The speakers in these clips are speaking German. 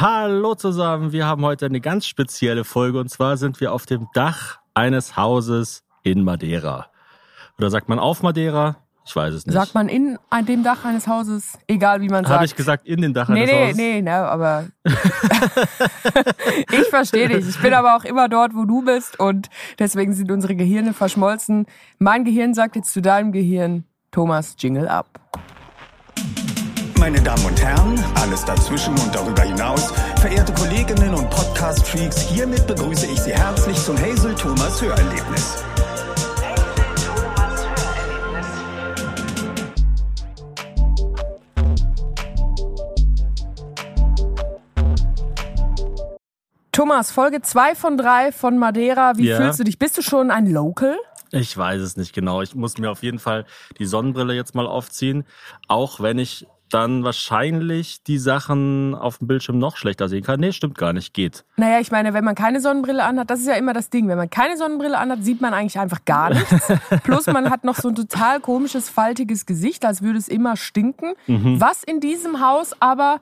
Hallo zusammen, wir haben heute eine ganz spezielle Folge und zwar sind wir auf dem Dach eines Hauses in Madeira. Oder sagt man auf Madeira? Ich weiß es nicht. Sagt man in dem Dach eines Hauses, egal wie man sagt. Habe ich gesagt, in dem Dach nee, eines nee, Hauses? Nee, nee, ne, aber ich verstehe dich. Ich bin aber auch immer dort, wo du bist und deswegen sind unsere Gehirne verschmolzen. Mein Gehirn sagt jetzt zu deinem Gehirn, Thomas, Jingle ab. Meine Damen und Herren, alles dazwischen und darüber hinaus, verehrte Kolleginnen und Podcast-Freaks, hiermit begrüße ich Sie herzlich zum Hazel Thomas Hörerlebnis. Thomas, Folge 2 von 3 von Madeira. Wie Ja. fühlst du dich? Bist du schon ein Local? Ich weiß es nicht genau. Ich muss mir auf jeden Fall die Sonnenbrille jetzt mal aufziehen, auch wenn ich dann wahrscheinlich die Sachen auf dem Bildschirm noch schlechter sehen kann. Nee, stimmt gar nicht, geht. Naja, ich meine, wenn man keine Sonnenbrille anhat, das ist ja immer das Ding. Wenn man keine Sonnenbrille anhat, sieht man eigentlich einfach gar nichts. Plus man hat noch so ein total komisches, faltiges Gesicht, als würde es immer stinken. Mhm. Was in diesem Haus aber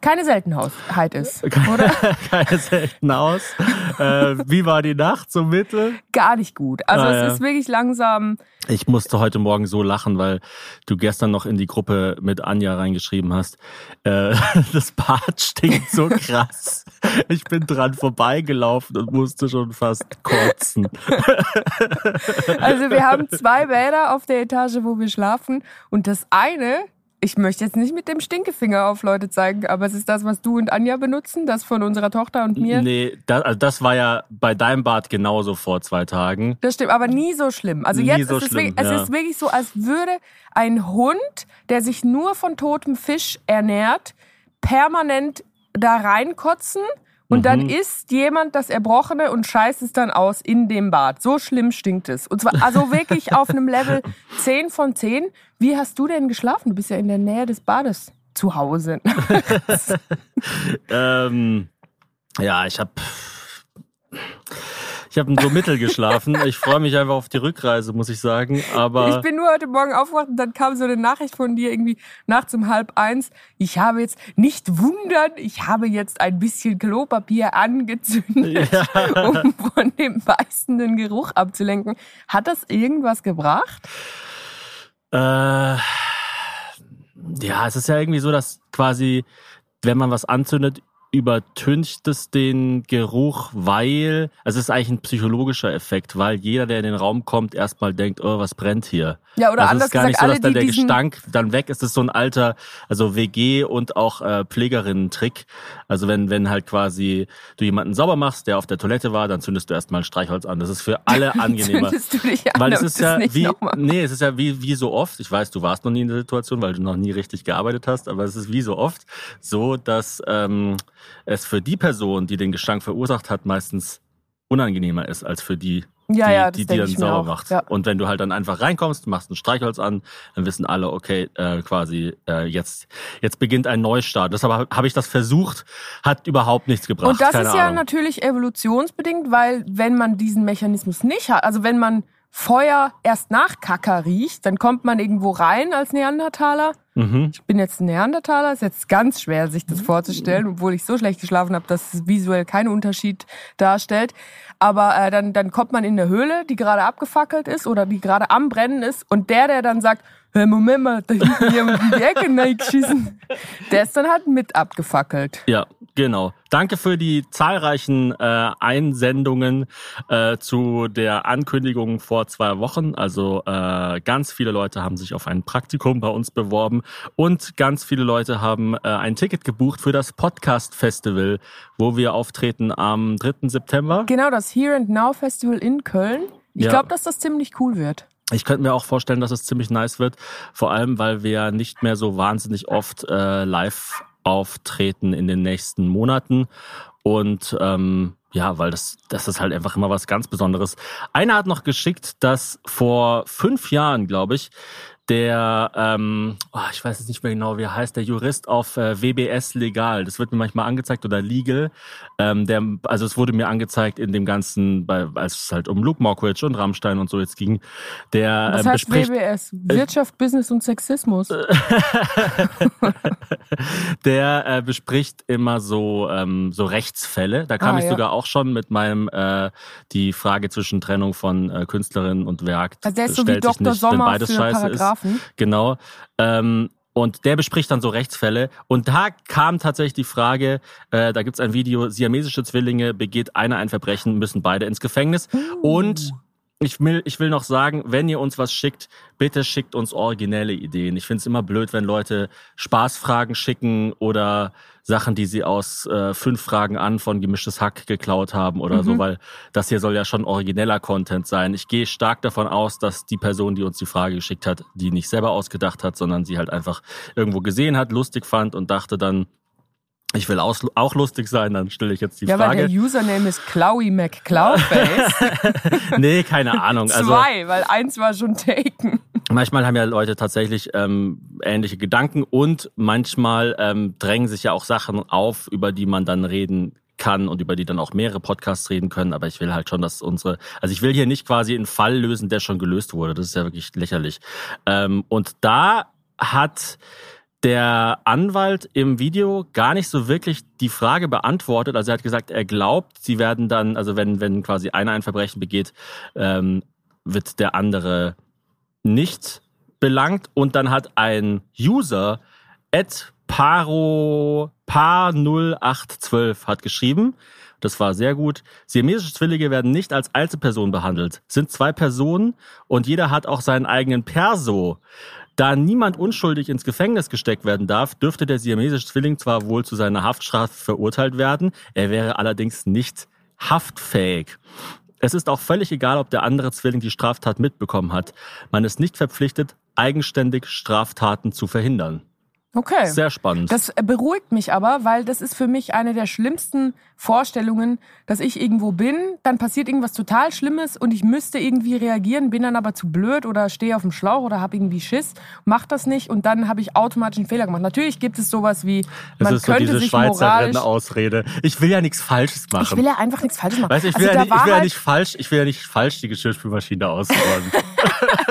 keine Seltenheit ist. Oder? Keine selten aus. äh, wie war die Nacht so mittel? Gar nicht gut. Also Ah, es ja. ist wirklich langsam. Ich musste heute Morgen so lachen, weil du gestern noch in die Gruppe mit Anja reingeschrieben hast. Äh, das Bad stinkt so krass. Ich bin dran vorbeigelaufen und musste schon fast kotzen. Also wir haben zwei Bäder auf der Etage, wo wir schlafen. Und das eine, ich möchte jetzt nicht mit dem Stinkefinger auf Leute zeigen, aber es ist das, was du und Anja benutzen, das von unserer Tochter und mir. Nee, das, also das war ja bei deinem Bad genauso vor zwei Tagen. Das stimmt, aber nie so schlimm. Also Nie jetzt so ist es, schlimm, wirklich, es ja. ist wirklich so, als würde ein Hund, der sich nur von totem Fisch ernährt, permanent da reinkotzen und Mhm. dann isst jemand das Erbrochene und scheißt es dann aus in dem Bad. So schlimm stinkt es. Und zwar also wirklich auf einem Level 10 von 10. Wie hast du denn geschlafen? Du bist ja in der Nähe des Bades zu Hause. Ähm, ja, ich habe ich habe so mittel geschlafen. Ich freue mich einfach auf die Rückreise, muss ich sagen. Aber Ich bin nur heute Morgen aufgewacht und dann kam so eine Nachricht von dir irgendwie nachts um halb eins. Ich habe jetzt, nicht wundern, ich habe jetzt ein bisschen Klopapier angezündet, um von dem beißenden Geruch abzulenken. Hat das irgendwas gebracht? Äh, ja, es ist ja irgendwie so, dass quasi, wenn man was anzündet, übertüncht es den Geruch, weil, also es ist eigentlich ein psychologischer Effekt, weil jeder, der in den Raum kommt, erstmal denkt, oh, was brennt hier? Ja, oder also es anders ist gar gesagt, nicht so, alle, dass dann die der Gestank dann weg ist. Das ist so ein alter, also WG und auch äh, Pflegerinnen-Trick. Also wenn, wenn halt quasi du jemanden sauber machst, der auf der Toilette war, dann zündest du erstmal ein Streichholz an. Das ist für alle angenehmer. Zündest du dich an, Weil es ist ja wie, nee, es ist ja wie, wie so oft. Ich weiß, du warst noch nie in der Situation, weil du noch nie richtig gearbeitet hast, aber es ist wie so oft so, dass ähm, es für die Person, die den Gestank verursacht hat, meistens unangenehmer ist als für die, Ja, die, ja, die, die dann sauber auch. macht. Ja. Und wenn du halt dann einfach reinkommst, machst ein Streichholz an, dann wissen alle, okay, äh, quasi äh, jetzt jetzt beginnt ein Neustart. Deshalb habe hab ich das versucht, hat überhaupt nichts gebracht. Und das Keine ist ja Ahnung. natürlich evolutionsbedingt, weil wenn man diesen Mechanismus nicht hat, also wenn man Feuer erst nach Kacker riecht, dann kommt man irgendwo rein als Neandertaler. Mhm. Ich bin jetzt ein Neandertaler, ist jetzt ganz schwer, sich das vorzustellen, obwohl ich so schlecht geschlafen habe, dass es visuell keinen Unterschied darstellt. Aber äh, dann, dann kommt man in eine Höhle, die gerade abgefackelt ist oder die gerade am Brennen ist und der, der dann sagt, hey, Moment mal, da hinten jemand in die Ecke reingeschissen, der ist dann halt mit abgefackelt. Ja, genau. Danke für die zahlreichen äh, Einsendungen äh, zu der Ankündigung vor zwei Wochen. Also äh, ganz viele Leute haben sich auf ein Praktikum bei uns beworben und ganz viele Leute haben äh, ein Ticket gebucht für das Podcast Festival, wo wir auftreten am 3. September. Genau, das Here and Now Festival in Köln. Ich Ja. glaube, dass das ziemlich cool wird. Ich könnte mir auch vorstellen, dass es ziemlich nice wird, vor allem weil wir nicht mehr so wahnsinnig oft äh, live auftreten in den nächsten Monaten und ähm, ja, weil das das ist halt einfach immer was ganz Besonderes. Einer hat noch geschickt, dass vor fünf Jahren, glaube ich, der, ähm, oh, ich weiß jetzt nicht mehr genau, wie er heißt, der Jurist auf äh, WBS Legal. Das wird mir manchmal angezeigt oder Legal. Ähm, der, also es wurde mir angezeigt in dem ganzen, bei, als es halt um Luke Mockridge und Rammstein und so jetzt ging. Der Was ähm, heißt WBS? Wirtschaft, Business und Sexismus. der äh, bespricht immer so ähm, so Rechtsfälle. Da kam Ah, ich ja. sogar auch schon mit meinem äh, die Frage zwischen Trennung von äh, Künstlerin und Werk. Also der ist so wie Dr. nicht, Sommer beides für scheiße Ist. Genau. Ähm, und der bespricht dann so Rechtsfälle. Und da kam tatsächlich die Frage, äh, da gibt's ein Video, siamesische Zwillinge, begeht einer ein Verbrechen, müssen beide ins Gefängnis. Uh. Und ich will, ich will noch sagen, wenn ihr uns was schickt, bitte schickt uns originelle Ideen. Ich finde es immer blöd, wenn Leute Spaßfragen schicken oder Sachen, die sie aus äh, fünf Fragen an von gemischtes Hack geklaut haben oder so, weil das hier soll ja schon origineller Content sein. Ich gehe stark davon aus, dass die Person, die uns die Frage geschickt hat, die nicht selber ausgedacht hat, sondern sie halt einfach irgendwo gesehen hat, lustig fand und dachte dann, ich will aus, auch lustig sein, dann stelle ich jetzt die Ja, weil Frage. der Username ist Clowy McClowface. nee, keine Ahnung. Also, Zwei, weil eins war schon taken. Manchmal haben ja Leute tatsächlich ähm, ähnliche Gedanken und manchmal ähm, drängen sich ja auch Sachen auf, über die man dann reden kann und über die dann auch mehrere Podcasts reden können. Aber ich will halt schon, dass unsere, also ich will hier nicht quasi einen Fall lösen, der schon gelöst wurde. Das ist ja wirklich lächerlich. Ähm, und da hat der Anwalt im Video gar nicht so wirklich die Frage beantwortet. Also er hat gesagt, er glaubt, sie werden dann, also wenn, wenn quasi einer ein Verbrechen begeht, ähm, wird der andere nicht belangt. Und dann hat ein User, at paro, par0812 hat geschrieben, das war sehr gut. Siamesische Zwillinge werden nicht als Einzelperson behandelt. Sind zwei Personen und jeder hat auch seinen eigenen Perso. Da niemand unschuldig ins Gefängnis gesteckt werden darf, dürfte der siamesische Zwilling zwar wohl zu seiner Haftstrafe verurteilt werden, er wäre allerdings nicht haftfähig. Es ist auch völlig egal, ob der andere Zwilling die Straftat mitbekommen hat. Man ist nicht verpflichtet, eigenständig Straftaten zu verhindern. Okay. Sehr spannend. Das beruhigt mich aber, weil das ist für mich eine der schlimmsten Vorstellungen, dass ich irgendwo bin, dann passiert irgendwas total Schlimmes und ich müsste irgendwie reagieren, bin dann aber zu blöd oder stehe auf dem Schlauch oder habe irgendwie Schiss, mach das nicht und dann habe ich automatisch einen Fehler gemacht. Natürlich gibt es sowas wie, es man ist so könnte diese sich Schweizer. Ausrede. Ich will ja nichts Falsches machen. Ich will ja einfach nichts falsch machen. Weißt du, ich will, also ja, nicht, ich war will ja nicht falsch, ich will ja nicht falsch die Geschirrspülmaschine ausräumen.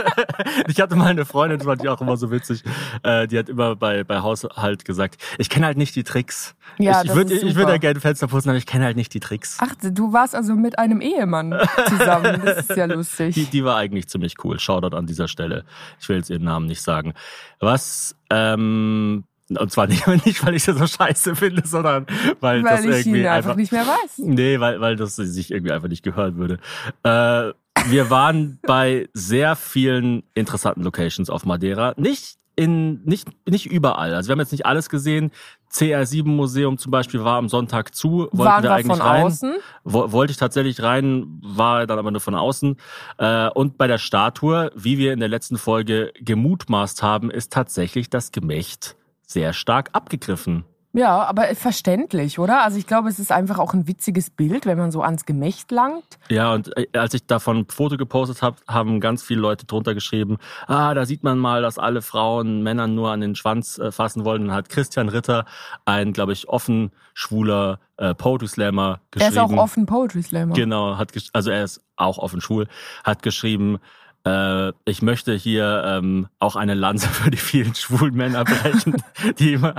ich hatte mal eine Freundin, das fand ich auch immer so witzig, äh, die hat immer bei, bei Haushalt gesagt, ich kenne halt nicht die Tricks. Ja, ich das würde ich würde ja gerne Fenster putzen, aber ich kenne halt nicht die Tricks. Ach, du warst also mit einem Ehemann zusammen. Das ist ja lustig. Die, die war eigentlich ziemlich cool. Shoutout an dieser Stelle. Ich will jetzt ihren Namen nicht sagen. Was, ähm, und zwar nicht, nicht weil ich sie so scheiße finde, sondern weil, das weil ich irgendwie ihn einfach nicht mehr weiß. Nee, weil, weil das sich irgendwie einfach nicht gehören würde. Äh, wir waren bei sehr vielen interessanten Locations auf Madeira. Nicht in, nicht, nicht überall. Also wir haben jetzt nicht alles gesehen. CR7 Museum zum Beispiel war am Sonntag zu. Wollten Waren wir eigentlich von rein. außen? Wo, wollte ich tatsächlich rein, war dann aber nur von außen. Äh, und bei der Statue, wie wir in der letzten Folge gemutmaßt haben, ist tatsächlich das Gemächt sehr stark abgegriffen. Ja, aber verständlich, oder? Also ich glaube, es ist einfach auch ein witziges Bild, wenn man so ans Gemächt langt. Ja, und äh, als ich davon ein Foto gepostet habe, haben ganz viele Leute drunter geschrieben, ah, da sieht man mal, dass alle Frauen Männern nur an den Schwanz äh, fassen wollen. Dann hat Christian Ritter, ein, glaube ich, offen schwuler äh, Poetry Slammer, Er geschrieben. ist auch offen Poetry Slammer. Genau, hat also er ist auch offen schwul, hat geschrieben, äh, ich möchte hier ähm, auch eine Lanze für die vielen schwulen Männer brechen, die immer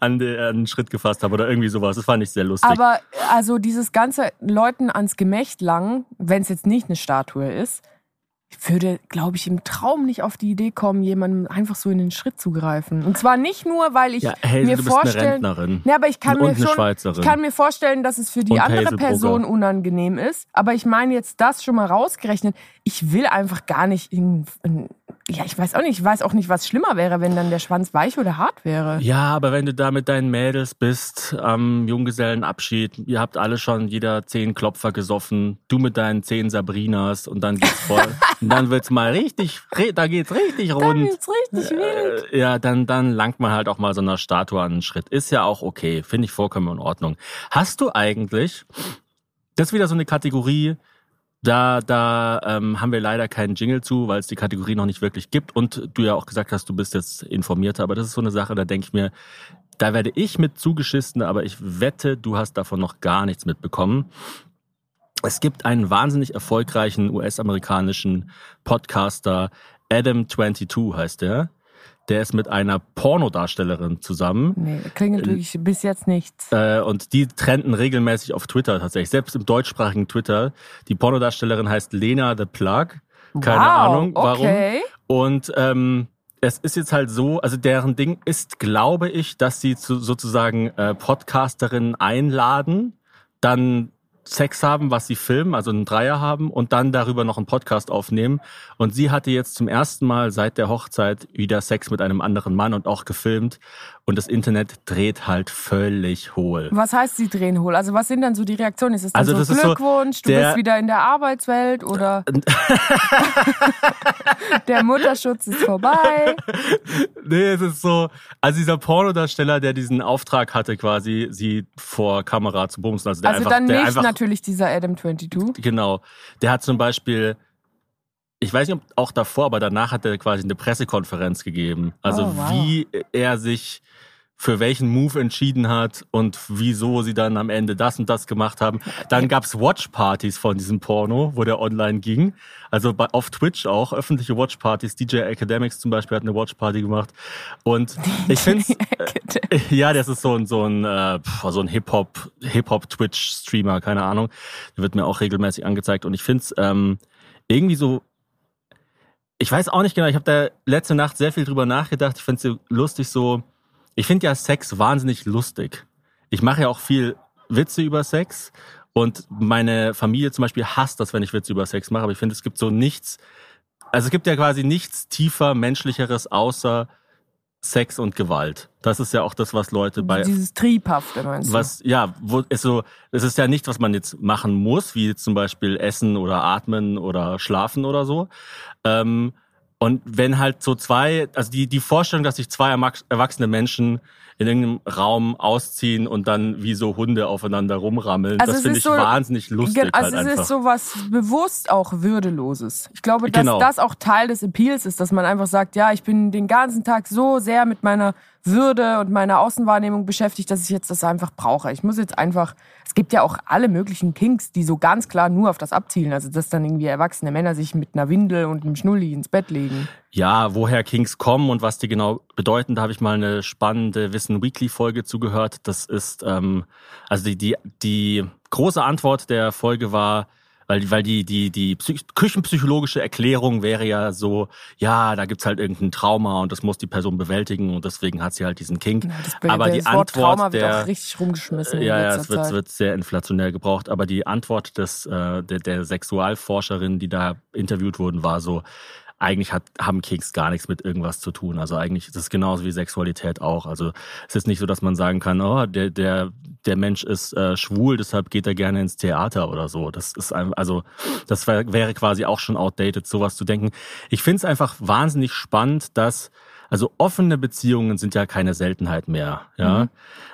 an, den, an den Schritt gefasst haben oder irgendwie sowas. Das fand ich sehr lustig. Aber also dieses ganze Leuten ans Gemächt langen, wenn es jetzt nicht eine Statue ist, ich würde, glaube ich, im Traum nicht auf die Idee kommen, jemandem einfach so in den Schritt zu greifen. Und zwar nicht nur, weil ich ja, Hazel, mir du bist eine vorstellen, Rentnerin. Ja, aber ich kann mir schon, ich kann mir vorstellen, dass es für die Und andere. Person unangenehm ist. Aber ich meine jetzt das schon mal rausgerechnet. Ich will einfach gar nicht in, in ja, ich weiß auch nicht, ich weiß auch nicht, was schlimmer wäre, wenn dann der Schwanz weich oder hart wäre. Ja, aber wenn du da mit deinen Mädels bist am Junggesellenabschied, ihr habt alle schon jeder zehn Klopfer gesoffen, du mit deinen zehn Sabrinas und dann geht's voll, und dann wird's mal richtig, da geht's richtig Dann rund. wird's richtig wild. Äh, ja, dann, dann langt man halt auch mal so einer Statue an den Schritt. Ist ja auch okay, finde ich vollkommen in Ordnung. Hast du eigentlich, das ist wieder so eine Kategorie, Da, da ähm, haben wir leider keinen Jingle zu, weil es die Kategorie noch nicht wirklich gibt. Und du ja auch gesagt hast, du bist jetzt informierter. Aber das ist so eine Sache, da denke ich mir, da werde ich mit zugeschissen, aber ich wette, du hast davon noch gar nichts mitbekommen. Es gibt einen wahnsinnig erfolgreichen US-amerikanischen Podcaster, Adam22 heißt der. Der ist mit einer Pornodarstellerin zusammen. Nee, klingelt wirklich bis jetzt nichts. Äh, und die trenden regelmäßig auf Twitter tatsächlich, selbst im deutschsprachigen Twitter. Die Pornodarstellerin heißt Lena the Plug. Keine wow, Ahnung warum. Okay. Und ähm, es ist jetzt halt so, also deren Ding ist, glaube ich, dass sie zu, sozusagen äh, Podcasterinnen einladen, dann Sex haben, was sie filmen, also einen Dreier haben und dann darüber noch einen Podcast aufnehmen. Und sie hatte jetzt zum ersten Mal seit der Hochzeit wieder Sex mit einem anderen Mann und auch gefilmt. Und das Internet dreht halt völlig hohl. Was heißt sie drehen hohl? Also was sind dann so die Reaktionen? Ist es Also so ist so, Glückwunsch, du bist wieder in der Arbeitswelt oder der Mutterschutz ist vorbei? Nee, es ist so, also dieser Pornodarsteller, der diesen Auftrag hatte, quasi sie vor Kamera zu bumsen. Also, der Also einfach, dann der einfach, natürlich dieser Adam 22. Genau. Der hat zum Beispiel, ich weiß nicht, ob auch davor, aber danach hat er quasi eine Pressekonferenz gegeben. Also Oh, wow. wie er sich für welchen Move entschieden hat und wieso sie dann am Ende das und das gemacht haben. Dann gab's Watchpartys von diesem Porno, wo der online ging. Also bei, auf Twitch auch, öffentliche Watchpartys. DJ Academics zum Beispiel hat eine Watchparty gemacht. Und ich finde ja, das ist so ein so ein äh, so ein Hip Hop Hip Hop Twitch Streamer, keine Ahnung. Der wird mir auch regelmäßig angezeigt und ich find's ähm, irgendwie so. Ich weiß auch nicht genau. Ich habe da letzte Nacht sehr viel drüber nachgedacht. Ich find's so lustig so. Ich finde ja Sex wahnsinnig lustig. Ich mache ja auch viel Witze über Sex und meine Familie zum Beispiel hasst das, wenn ich Witze über Sex mache. Aber ich finde, es gibt so nichts. Also es gibt ja quasi nichts tiefer menschlicheres außer Sex und Gewalt. Das ist ja auch das, was Leute bei Dieses Triebhafte meinst du? was ja, wo ist so, es ist ja nicht, was man jetzt machen muss, wie zum Beispiel essen oder atmen oder schlafen oder so. Ähm, und wenn halt so zwei, also die die Vorstellung, dass sich zwei erwachsene Menschen in irgendeinem Raum ausziehen und dann wie so Hunde aufeinander rumrammeln, Also das finde ich so- wahnsinnig lustig Gen- Also halt es einfach. ist so was bewusst auch Würdeloses. Ich glaube, dass Genau. das auch Teil des Appeals ist, dass man einfach sagt, ja, ich bin den ganzen Tag so sehr mit meiner Würde und meiner Außenwahrnehmung beschäftigt, dass ich jetzt das einfach brauche. Ich muss jetzt einfach, es gibt ja auch alle möglichen Kinks, die so ganz klar nur auf das abzielen. Also dass dann irgendwie erwachsene Männer sich mit einer Windel und einem Schnulli ins Bett legen. Ja, woher Kings kommen und was die genau bedeuten, da habe ich mal eine spannende Wissen Weekly Folge zugehört. Das ist ähm, also die die die große Antwort der Folge war, weil weil die die die Psych küchenpsychologische Erklärung wäre ja so, ja, da gibt's halt irgendein Trauma und das muss die Person bewältigen und deswegen hat sie halt diesen Kink. Das, Aber das die Wort Antwort Trauma wird der auch richtig rumgeschmissen. ja, ja, es wird, Zeit. wird sehr inflationär gebraucht. Aber die Antwort des, äh, der, der Sexualforscherin, die da interviewt wurden, war so, eigentlich hat, haben Keks gar nichts mit irgendwas zu tun. Also eigentlich ist es genauso wie Sexualität auch. Also es ist nicht so, dass man sagen kann, oh, der, der, der Mensch ist äh, schwul, deshalb geht er gerne ins Theater oder so. Das ist einfach, also das wär, wäre quasi auch schon outdated, sowas zu denken. Ich finde es einfach wahnsinnig spannend, dass also offene Beziehungen sind ja keine Seltenheit mehr, ja.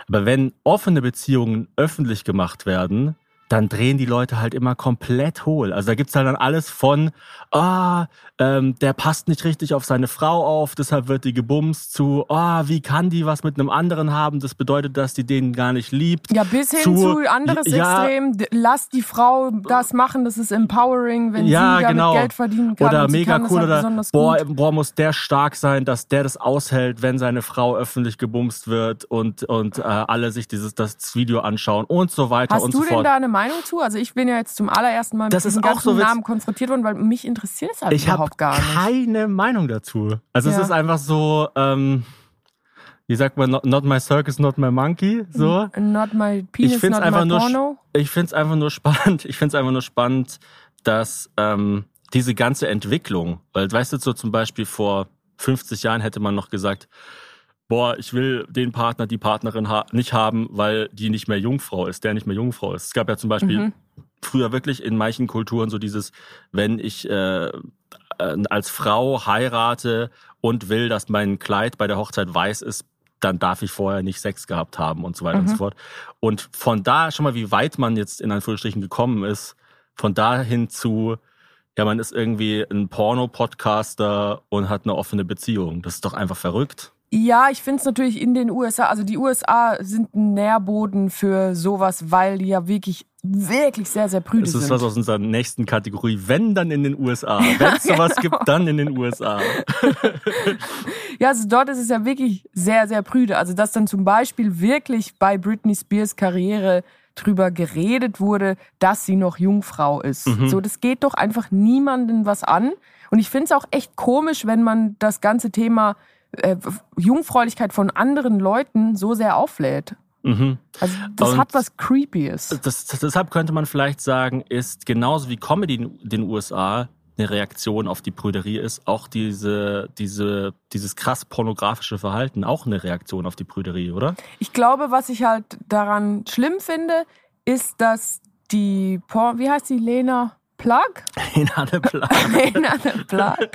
Aber wenn offene Beziehungen öffentlich gemacht werden, dann drehen die Leute halt immer komplett hohl. Also da gibt's halt dann alles von, ah, ähm, der passt nicht richtig auf seine Frau auf, deshalb wird die gebumst zu, ah, wie kann die was mit einem anderen haben? Das bedeutet, dass die den gar nicht liebt. Ja, bis hin zu- zu, anderes ja, Extrem. Lass die Frau das machen, das ist empowering, wenn ja, sie damit genau. Geld verdienen kann. Oder mega kann cool halt oder boah, gut. boah, muss der stark sein, dass der das aushält, wenn seine Frau öffentlich gebumst wird und und äh, alle sich dieses das Video anschauen und so weiter Hast und so fort. Meinung zu? Also ich bin ja jetzt zum allerersten Mal mit Das ist diesem ganzen so Namen konfrontiert worden, weil mich interessiert es halt ich habe überhaupt gar nicht. keine Meinung dazu. Also es Ja. ist einfach so, ähm, wie sagt man, not, not my circus, not my monkey, so. Not my penis, ich finde not es einfach my nur, porno. ich finde es einfach nur spannend. Ich finde es einfach nur spannend, dass ähm, diese ganze Entwicklung, weil weißt du so zum Beispiel vor 50 Jahren hätte man noch gesagt, boah, ich will den Partner, die Partnerin ha nicht haben, weil die nicht mehr Jungfrau ist, der nicht mehr Jungfrau ist. Es gab ja zum Beispiel Mhm. früher wirklich in manchen Kulturen so dieses, wenn ich äh, äh, als Frau heirate und will, dass mein Kleid bei der Hochzeit weiß ist, dann darf ich vorher nicht Sex gehabt haben und so weiter und so Mhm. fort. Und von da schon mal, wie weit man jetzt in Anführungsstrichen gekommen ist, von dahin zu, ja, man ist irgendwie ein Porno-Podcaster und hat eine offene Beziehung. Das ist doch einfach verrückt. Ja, ich finde es natürlich in den USA, also die USA sind ein Nährboden für sowas, weil die ja wirklich, wirklich sehr, sehr prüde Das sind. ist was aus unserer nächsten Kategorie. Wenn, dann in den USA. Wenn es sowas genau. gibt, dann in den USA. Ja, also dort ist es ja wirklich sehr, sehr prüde. Also dass dann zum Beispiel wirklich bei Britney Spears Karriere drüber geredet wurde, dass sie noch Jungfrau ist. Mhm. So, das geht doch einfach niemanden was an. Und ich finde es auch echt komisch, wenn man das ganze Thema äh, Jungfräulichkeit von anderen Leuten so sehr auflädt. Mhm. Also das Und- hat was Creepyes. Das, deshalb könnte man vielleicht sagen, ist genauso wie Comedy in den USA eine Reaktion auf die Prüderie ist, auch diese, diese, dieses krass pornografische Verhalten auch eine Reaktion auf die Prüderie, oder? Ich glaube, was ich halt daran schlimm finde, ist, dass die, Por wie heißt die, Lena Plug? In alle Plan. Lena the Plug.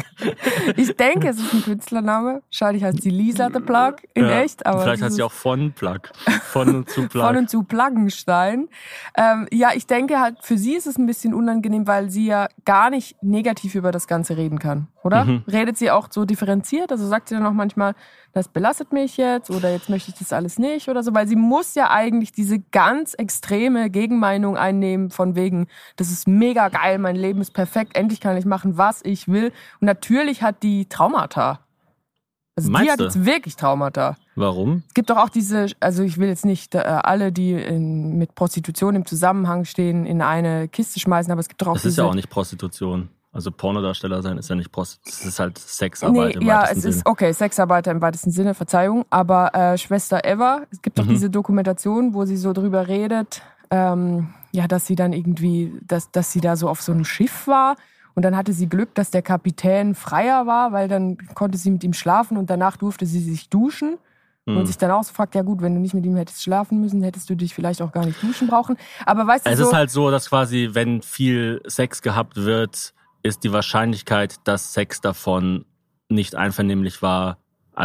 Ich denke, es ist ein Künstlername. Wahrscheinlich heißt sie Lisa the Plug in Ja, echt. Aber vielleicht hat sie auch von Plug. Von und zu Plug. von und zu Pluggenstein. Ähm, ja, ich denke halt, für sie ist es ein bisschen unangenehm, weil sie ja gar nicht negativ über das Ganze reden kann, oder? Mhm. Redet sie auch so differenziert? Also sagt sie dann auch manchmal, das belastet mich jetzt oder jetzt möchte ich das alles nicht oder so, weil sie muss ja eigentlich diese ganz extreme Gegenmeinung einnehmen von wegen, das ist mega geil, mein Leben ist perfekt, endlich kann ich machen, was ich will. Und natürlich hat die Traumata. Also die Meinst hat du? jetzt wirklich Traumata. Warum? Es gibt doch auch diese, also ich will jetzt nicht äh, alle, die in, mit Prostitution im Zusammenhang stehen, in eine Kiste schmeißen, aber es gibt doch auch Das ist ja auch nicht Prostitution. Also Pornodarsteller sein ist ja nicht Prostitution. Das ist halt Sexarbeit Nee, im ja, weitesten es Sinne. ist okay, Sexarbeiter im weitesten Sinne, Verzeihung. Aber äh, Schwester Eva, es gibt doch Mhm. diese Dokumentation, wo sie so drüber redet, ähm, ja, dass sie dann irgendwie, dass, dass sie da so auf so einem Schiff war und dann hatte sie Glück, dass der Kapitän freier war, weil dann konnte sie mit ihm schlafen und danach durfte sie sich duschen. Mhm. Und sich dann auch so fragt, ja gut, wenn du nicht mit ihm hättest schlafen müssen, hättest du dich vielleicht auch gar nicht duschen brauchen. Aber weißt du Es so, ist halt so, dass quasi, wenn viel Sex gehabt wird, ist die Wahrscheinlichkeit, dass Sex davon nicht einvernehmlich war,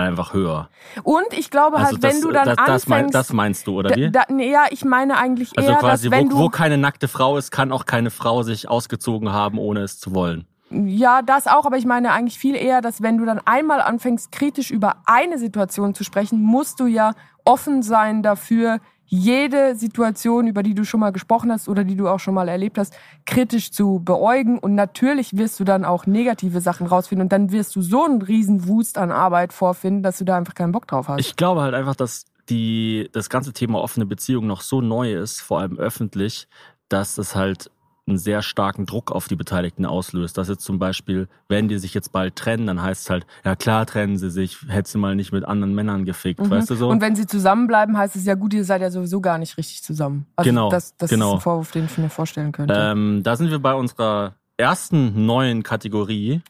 einfach höher. und ich glaube halt, Also das, wenn du dann das, das, mein, anfängst, das meinst du, oder wie? da, nee, ja, ich meine eigentlich Also eher, quasi, dass wenn wo, du wo keine nackte Frau ist, kann auch keine Frau sich ausgezogen haben, ohne es zu wollen. Ja, das auch, aber ich meine eigentlich viel eher, dass wenn du dann einmal anfängst, kritisch über eine Situation zu sprechen, musst du ja offen sein dafür, jede Situation, über die du schon mal gesprochen hast oder die du auch schon mal erlebt hast, kritisch zu beäugen. Und natürlich wirst du dann auch negative Sachen rausfinden und dann wirst du so einen riesen Wust an Arbeit vorfinden, dass du da einfach keinen Bock drauf hast. Ich glaube halt einfach, dass die, das ganze Thema offene Beziehung noch so neu ist, vor allem öffentlich, dass es halt einen sehr starken Druck auf die Beteiligten auslöst. Dass jetzt zum Beispiel, wenn die sich jetzt bald trennen, dann heißt es halt, ja klar trennen sie sich, hätte sie mal nicht mit anderen Männern gefickt, Mhm. weißt du so? Und wenn sie zusammenbleiben, heißt es ja gut, ihr seid ja sowieso gar nicht richtig zusammen. Also Genau, das, das genau. ist ein Vorwurf, den ich mir vorstellen könnte. ähm, da sind wir bei unserer ersten neuen Kategorie.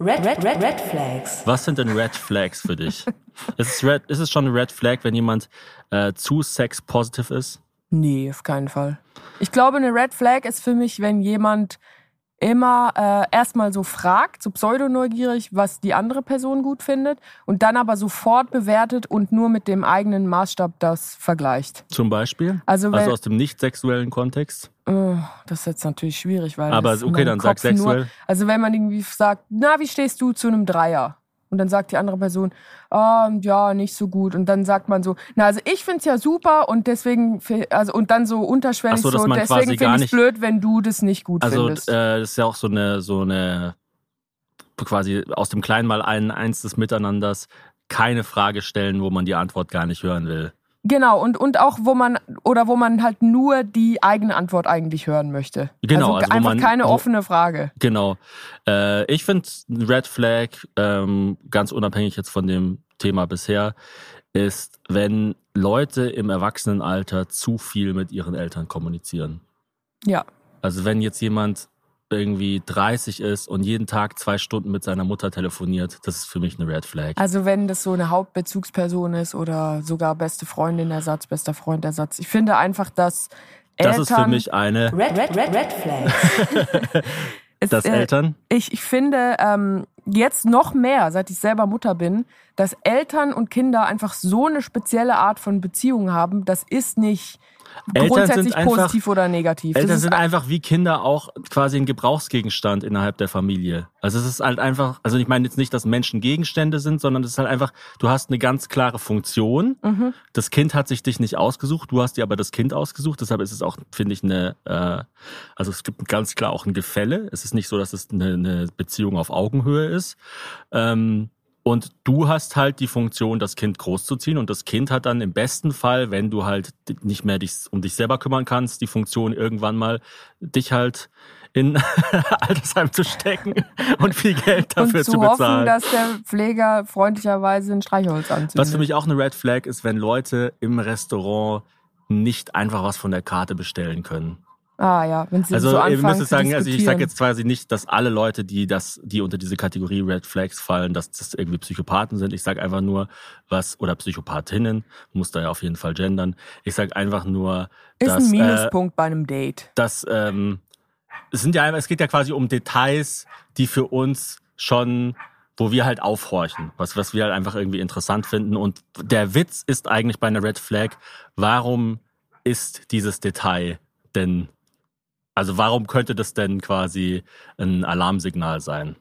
Red, red, red, red flags. Was sind denn Red Flags für dich? ist, es red, ist es schon eine Red Flag, wenn jemand äh, zu sex-positive ist? Nee, auf keinen Fall. Ich glaube, eine Red Flag ist für mich, wenn jemand immer äh, erstmal so fragt, so pseudoneugierig, was die andere Person gut findet und dann aber sofort bewertet und nur mit dem eigenen Maßstab das vergleicht. Zum Beispiel? Also, Also aus dem nicht sexuellen Kontext? äh, das ist jetzt natürlich schwierig, weil Aber okay, dann sag sexuell. Nur, also wenn man irgendwie sagt, na, wie stehst du zu einem Dreier? Und dann sagt die andere Person, ah, ja, nicht so gut. Und dann sagt man so, na, also ich find's ja super und deswegen, also und dann so unterschwellig Ach so, dass so, man deswegen finde ich nicht- blöd, wenn du das nicht gut Also findest. äh, das ist ja auch so eine, so eine quasi aus dem kleinen Mal ein eins des Miteinanders keine Frage stellen, wo man die Antwort gar nicht hören will. Genau, und, und auch wo man, oder wo man halt nur die eigene Antwort eigentlich hören möchte. Genau, also, also einfach man- keine offene Frage. Genau. Äh, ich finde Red Flag, ähm, ganz unabhängig jetzt von dem Thema bisher, ist, wenn Leute im Erwachsenenalter zu viel mit ihren Eltern kommunizieren. Ja. Also wenn jetzt jemand irgendwie 30 ist und jeden Tag zwei Stunden mit seiner Mutter telefoniert, das ist für mich eine Red Flag. Also wenn das so eine Hauptbezugsperson ist oder sogar beste Freundin Ersatz, bester Freund Ersatz. Ich finde einfach, dass Das Eltern, ist für mich eine, Red, red, red, red flags. es, dass äh, Eltern, Ich, ich finde ähm, jetzt noch mehr, seit ich selber Mutter bin, dass Eltern und Kinder einfach so eine spezielle Art von Beziehung haben. Das ist nicht grundsätzlich einfach, positiv oder negativ. Das Eltern sind einfach wie Kinder auch quasi ein Gebrauchsgegenstand innerhalb der Familie. Also es ist halt einfach, also ich meine jetzt nicht, dass Menschen Gegenstände sind, sondern es ist halt einfach, du hast eine ganz klare Funktion. Mhm. Das Kind hat sich dich nicht ausgesucht, du hast dir aber das Kind ausgesucht. Deshalb ist es auch, finde ich, eine, äh, also es gibt ganz klar auch ein Gefälle. Es ist nicht so, dass es eine, eine Beziehung auf Augenhöhe ist. Ähm, und du hast halt die Funktion, das Kind großzuziehen. Und das Kind hat dann im besten Fall, wenn du halt nicht mehr dich um dich selber kümmern kannst, die Funktion irgendwann mal dich halt in Altersheim zu stecken und viel Geld dafür und zu, zu hoffen, bezahlen. dass der Pfleger freundlicherweise ein Streichholz anzündet. Was für mich auch eine Red Flag ist, wenn Leute im Restaurant nicht einfach was von der Karte bestellen können. Ah ja, wenn sie Also so ihr anfangen müsst zu es sagen, also ich sage jetzt quasi nicht, dass alle Leute, die das, die unter diese Kategorie Red Flags fallen, dass das irgendwie Psychopathen sind. Ich sage einfach nur, was oder Psychopathinnen, muss da ja auf jeden Fall gendern. Ich sage einfach nur, Ist dass ein äh, Minuspunkt bei einem Date. dass ähm, es sind ja es geht ja quasi um Details, die für uns schon wo wir halt aufhorchen, was was wir halt einfach irgendwie interessant finden und der Witz ist eigentlich bei einer Red Flag, warum ist dieses Detail denn also warum könnte das denn quasi ein Alarmsignal sein?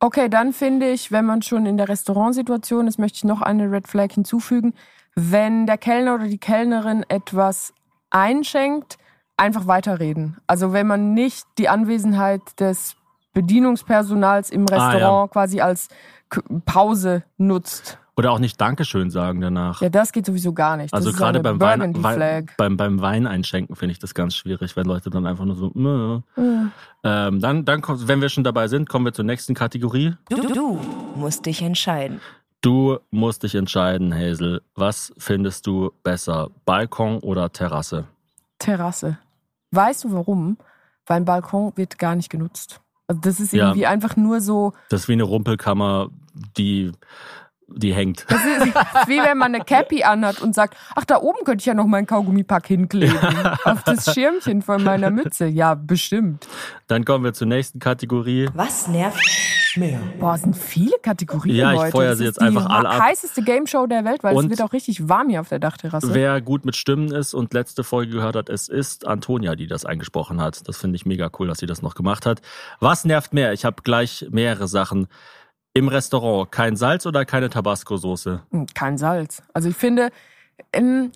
Okay, dann finde ich, wenn man schon in der Restaurantsituation ist, möchte ich noch eine Red Flag hinzufügen. Wenn der Kellner oder die Kellnerin etwas einschenkt, einfach weiterreden. Also wenn man nicht die Anwesenheit des Bedienungspersonals im Ah, ja. Restaurant quasi als Pause nutzt. Oder auch nicht Dankeschön sagen danach. Ja, das geht sowieso gar nicht. Das Also gerade beim Wein, Wein, beim, beim Wein einschenken finde ich das ganz schwierig, wenn Leute dann einfach nur so. Mh. Mhm. Ähm, dann, dann, kommt- wenn wir schon dabei sind, kommen wir zur nächsten Kategorie. Du, du musst dich entscheiden. Du musst dich entscheiden, Hazel. Was findest du besser, Balkon oder Terrasse? Terrasse. Weißt du warum? Weil ein Balkon wird gar nicht genutzt. Also das ist Ja. irgendwie einfach nur so, Das ist wie eine Rumpelkammer, die, die hängt. das ist wie wenn man eine Cappy anhat und sagt, ach, da oben könnte ich ja noch meinen Kaugummipack hinkleben. Auf das Schirmchen von meiner Mütze. Ja, bestimmt. Dann kommen wir zur nächsten Kategorie. Was nervt mehr? Boah, es sind viele Kategorien Ja, ich heute. feuer sie jetzt einfach die alle ab. heißeste Gameshow der Welt, weil Und es wird auch richtig warm hier auf der Dachterrasse. Wer gut mit Stimmen ist und letzte Folge gehört hat, es ist Antonia, die das eingesprochen hat. Das finde ich mega cool, dass sie das noch gemacht hat. Was nervt mehr? Ich habe gleich mehrere Sachen. Im Restaurant kein Salz oder keine Tabasco-Soße? Hm, Kein Salz. Also ich finde, ähm,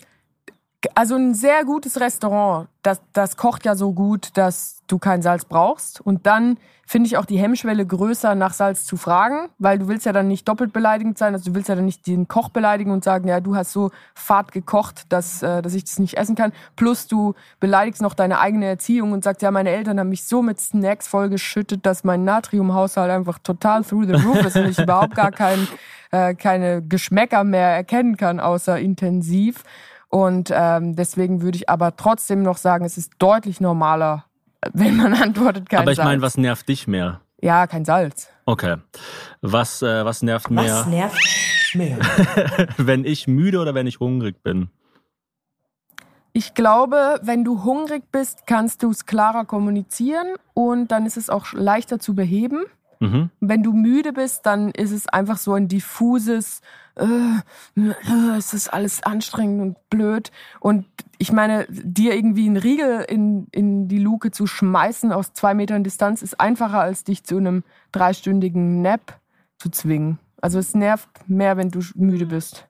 also ein sehr gutes Restaurant, das, das kocht ja so gut, dass du kein Salz brauchst. Und dann finde ich auch die Hemmschwelle größer, nach Salz zu fragen, weil du willst ja dann nicht doppelt beleidigend sein. Also du willst ja dann nicht den Koch beleidigen und sagen, ja, du hast so fad gekocht, dass, äh, dass ich das nicht essen kann. Plus du beleidigst noch deine eigene Erziehung und sagst, ja, meine Eltern haben mich so mit Snacks vollgeschüttet, dass mein Natriumhaushalt einfach total through the roof ist und ich überhaupt gar kein, äh, keine Geschmäcker mehr erkennen kann, außer intensiv. Und ähm, deswegen würde ich aber trotzdem noch sagen, es ist deutlich normaler, wenn man antwortet kein Aber ich meine, was nervt dich mehr? Ja, kein Salz. Okay. Was, äh, was nervt mehr, Was nervt mehr? wenn ich müde oder wenn ich hungrig bin? Ich glaube, wenn du hungrig bist, kannst du es klarer kommunizieren und dann ist es auch leichter zu beheben. Mhm. Wenn du müde bist, dann ist es einfach so ein diffuses, äh, äh, es ist alles anstrengend und blöd. Und ich meine, dir irgendwie einen Riegel in, in die Luke zu schmeißen aus zwei Metern Distanz ist einfacher, als dich zu einem dreistündigen Nap zu zwingen. Also es nervt mehr, wenn du müde bist.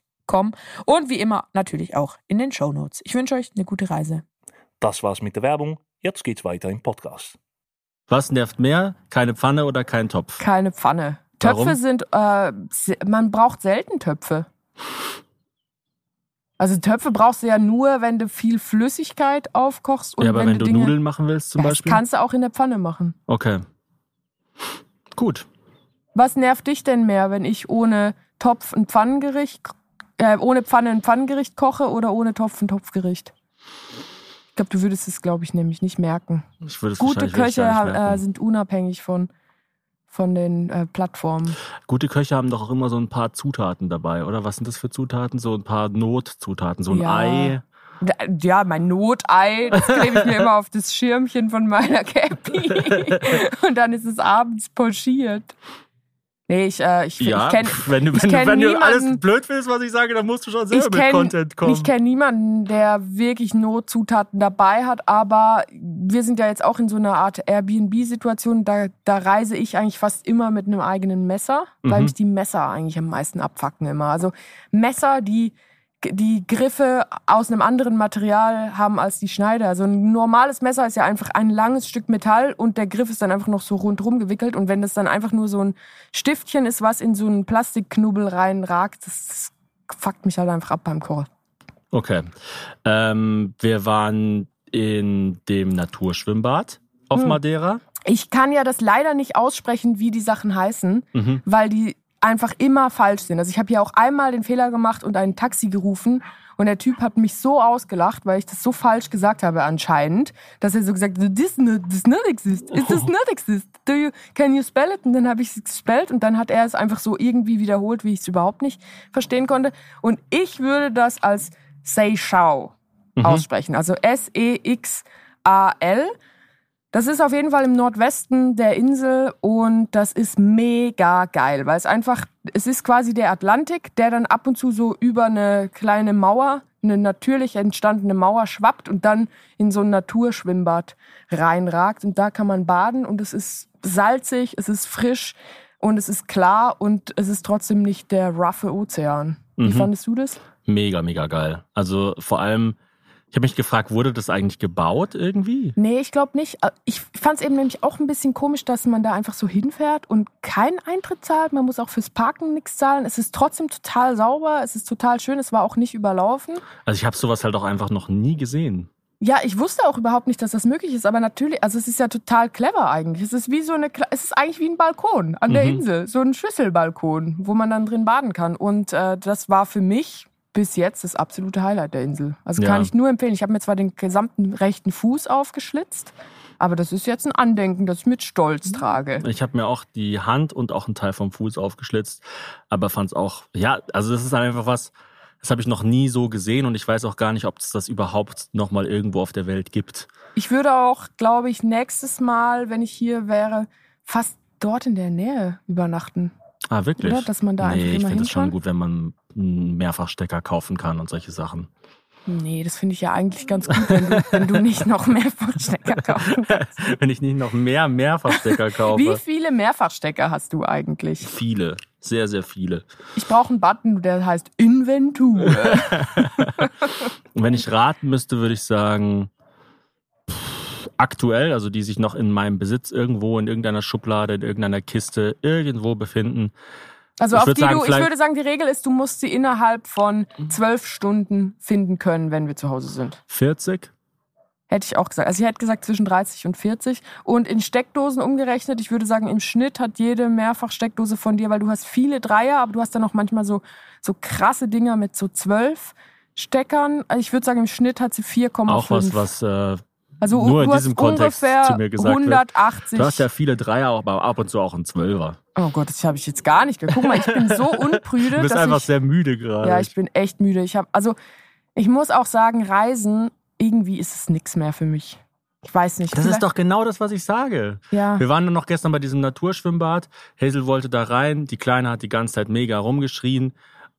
und wie immer natürlich auch in den Show Notes. Ich wünsche euch eine gute Reise. Das war's mit der Werbung. Jetzt geht's weiter im Podcast. Was nervt mehr? Keine Pfanne oder kein Topf? Keine Pfanne. Töpfe Warum? sind, äh, man braucht selten Töpfe. Also Töpfe brauchst du ja nur, wenn du viel Flüssigkeit aufkochst und ja, aber wenn, du Dinge, Nudeln machen willst zum das Beispiel? kannst du auch in der Pfanne machen. Okay. Gut. Was nervt dich denn mehr, wenn ich ohne Topf ein Pfannengericht, äh, ohne Pfanne ein Pfannengericht koche oder ohne Topf ein Topfgericht? Ich glaube, du würdest es, glaube ich, nämlich nicht merken. Ich würde es Gute Köche äh, sind unabhängig von, von den äh, Plattformen. Gute Köche haben doch auch immer so ein paar Zutaten dabei, oder? Was sind das für Zutaten? So ein paar Notzutaten, so ein Ja. Ei. Ja, mein Notei, das klebe ich mir immer auf das Schirmchen von meiner Cappy. Und dann ist es abends pochiert. Nee, ich, äh, ich, Ja, ich kenne wenn du, wenn, du, kenn wenn du niemanden- alles blöd findest, was ich sage, dann musst du schon selber ich mit kenne Content kommen. ich kenn niemanden, der wirklich Notzutaten dabei hat, aber wir sind ja jetzt auch in so einer Art Airbnb-Situation. Da, da reise ich eigentlich fast immer mit einem eigenen Messer, weil Mhm. mich die Messer eigentlich am meisten abfacken immer. Also Messer, die die Griffe aus einem anderen Material haben als die Schneider. Also ein normales Messer ist ja einfach ein langes Stück Metall und der Griff ist dann einfach noch so rundrum gewickelt. Und wenn das dann einfach nur so ein Stiftchen ist, was in so einen Plastikknubbel reinragt, das, das fuckt mich halt einfach ab beim Kochen. Okay. Ähm, wir waren in dem Naturschwimmbad auf Hm. Madeira. Ich kann ja das leider nicht aussprechen, wie die Sachen heißen, Mhm. weil die einfach immer falsch sind. Also ich habe hier auch einmal den Fehler gemacht und ein Taxi gerufen und der Typ hat mich so ausgelacht, weil ich das so falsch gesagt habe anscheinend, dass er so gesagt hat, this not, this not exist, it does not exist. Do you, can you spell it? Und dann habe ich es gespellt und dann hat er es einfach so irgendwie wiederholt, wie ich es überhaupt nicht verstehen konnte. Und ich würde das als Seychau aussprechen, also S-E-X-A-L. Das ist auf jeden Fall im Nordwesten der Insel und das ist mega geil, weil es einfach, es ist quasi der Atlantik, der dann ab und zu so über eine kleine Mauer, eine natürlich entstandene Mauer schwappt und dann in so ein Naturschwimmbad reinragt und da kann man baden und es ist salzig, es ist frisch und es ist klar und es ist trotzdem nicht der roughe Ozean. Wie Mhm. fandest du das? Mega, mega geil. Also vor allem, ich habe mich gefragt, wurde das eigentlich gebaut irgendwie? Nee, ich glaube nicht. Ich fand es eben nämlich auch ein bisschen komisch, dass man da einfach so hinfährt und keinen Eintritt zahlt. Man muss auch fürs Parken nichts zahlen. Es ist trotzdem total sauber, es ist total schön, es war auch nicht überlaufen. Also ich habe sowas halt auch einfach noch nie gesehen. Ja, ich wusste auch überhaupt nicht, dass das möglich ist, aber natürlich, also es ist ja total clever eigentlich. Es ist wie so eine, es ist eigentlich wie ein Balkon an der Mhm. Insel, so ein Schüsselbalkon, wo man dann drin baden kann. Und äh, das war für mich bis jetzt das absolute Highlight der Insel. Also kann Ja. ich nur empfehlen. Ich habe mir zwar den gesamten rechten Fuß aufgeschlitzt, aber das ist jetzt ein Andenken, das ich mit Stolz trage. Ich habe mir auch die Hand und auch einen Teil vom Fuß aufgeschlitzt, aber fand es auch, ja, also das ist einfach was, das habe ich noch nie so gesehen und ich weiß auch gar nicht, ob es das überhaupt noch mal irgendwo auf der Welt gibt. Ich würde auch, glaube ich, nächstes Mal, wenn ich hier wäre, fast dort in der Nähe übernachten. Ah, wirklich? Oder? Dass man da nee, einfach ich finde es schon gut, wenn man einen Mehrfachstecker kaufen kann und solche Sachen. Nee, das finde ich ja eigentlich ganz gut, wenn du, wenn du nicht noch Mehrfachstecker kaufen kannst. wenn ich nicht noch mehr Mehrfachstecker kaufe. Wie viele Mehrfachstecker hast du eigentlich? Viele, sehr, sehr viele. Ich brauche einen Button, der heißt Inventur. Und wenn ich raten müsste, würde ich sagen, pff, aktuell, also die sich noch in meinem Besitz irgendwo in irgendeiner Schublade, in irgendeiner Kiste irgendwo befinden. Also Ich auf die sagen, du, ich würde sagen, die Regel ist, du musst sie innerhalb von zwölf Stunden finden können, wenn wir zu Hause sind. 40? Hätte ich auch gesagt. Also ich hätte gesagt zwischen 30 und 40. Und in Steckdosen umgerechnet, ich würde sagen, im Schnitt hat jede Mehrfachsteckdose von dir, weil du hast viele Dreier, aber du hast dann auch manchmal so, so krasse Dinger mit so zwölf Steckern. Also ich würde sagen, im Schnitt hat sie 4,5. Auch was, was äh, also nur in diesem Kontext ungefähr zu mir gesagt wird. 180. Du hast ja viele Dreier, aber ab und zu auch einen Zwölfer. oh Gott, das habe ich jetzt gar nicht gehört. Guck mal, ich bin so unprüde, Du bist einfach ich, sehr müde gerade. Ja, ich bin echt müde. Ich habe also ich muss auch sagen, Reisen irgendwie ist es nix mehr für mich. Ich weiß nicht. das ist doch genau das, was ich sage. ja. Wir waren dann noch gestern bei diesem Naturschwimmbad. Hazel wollte da rein. Die Kleine hat die ganze Zeit mega rumgeschrien.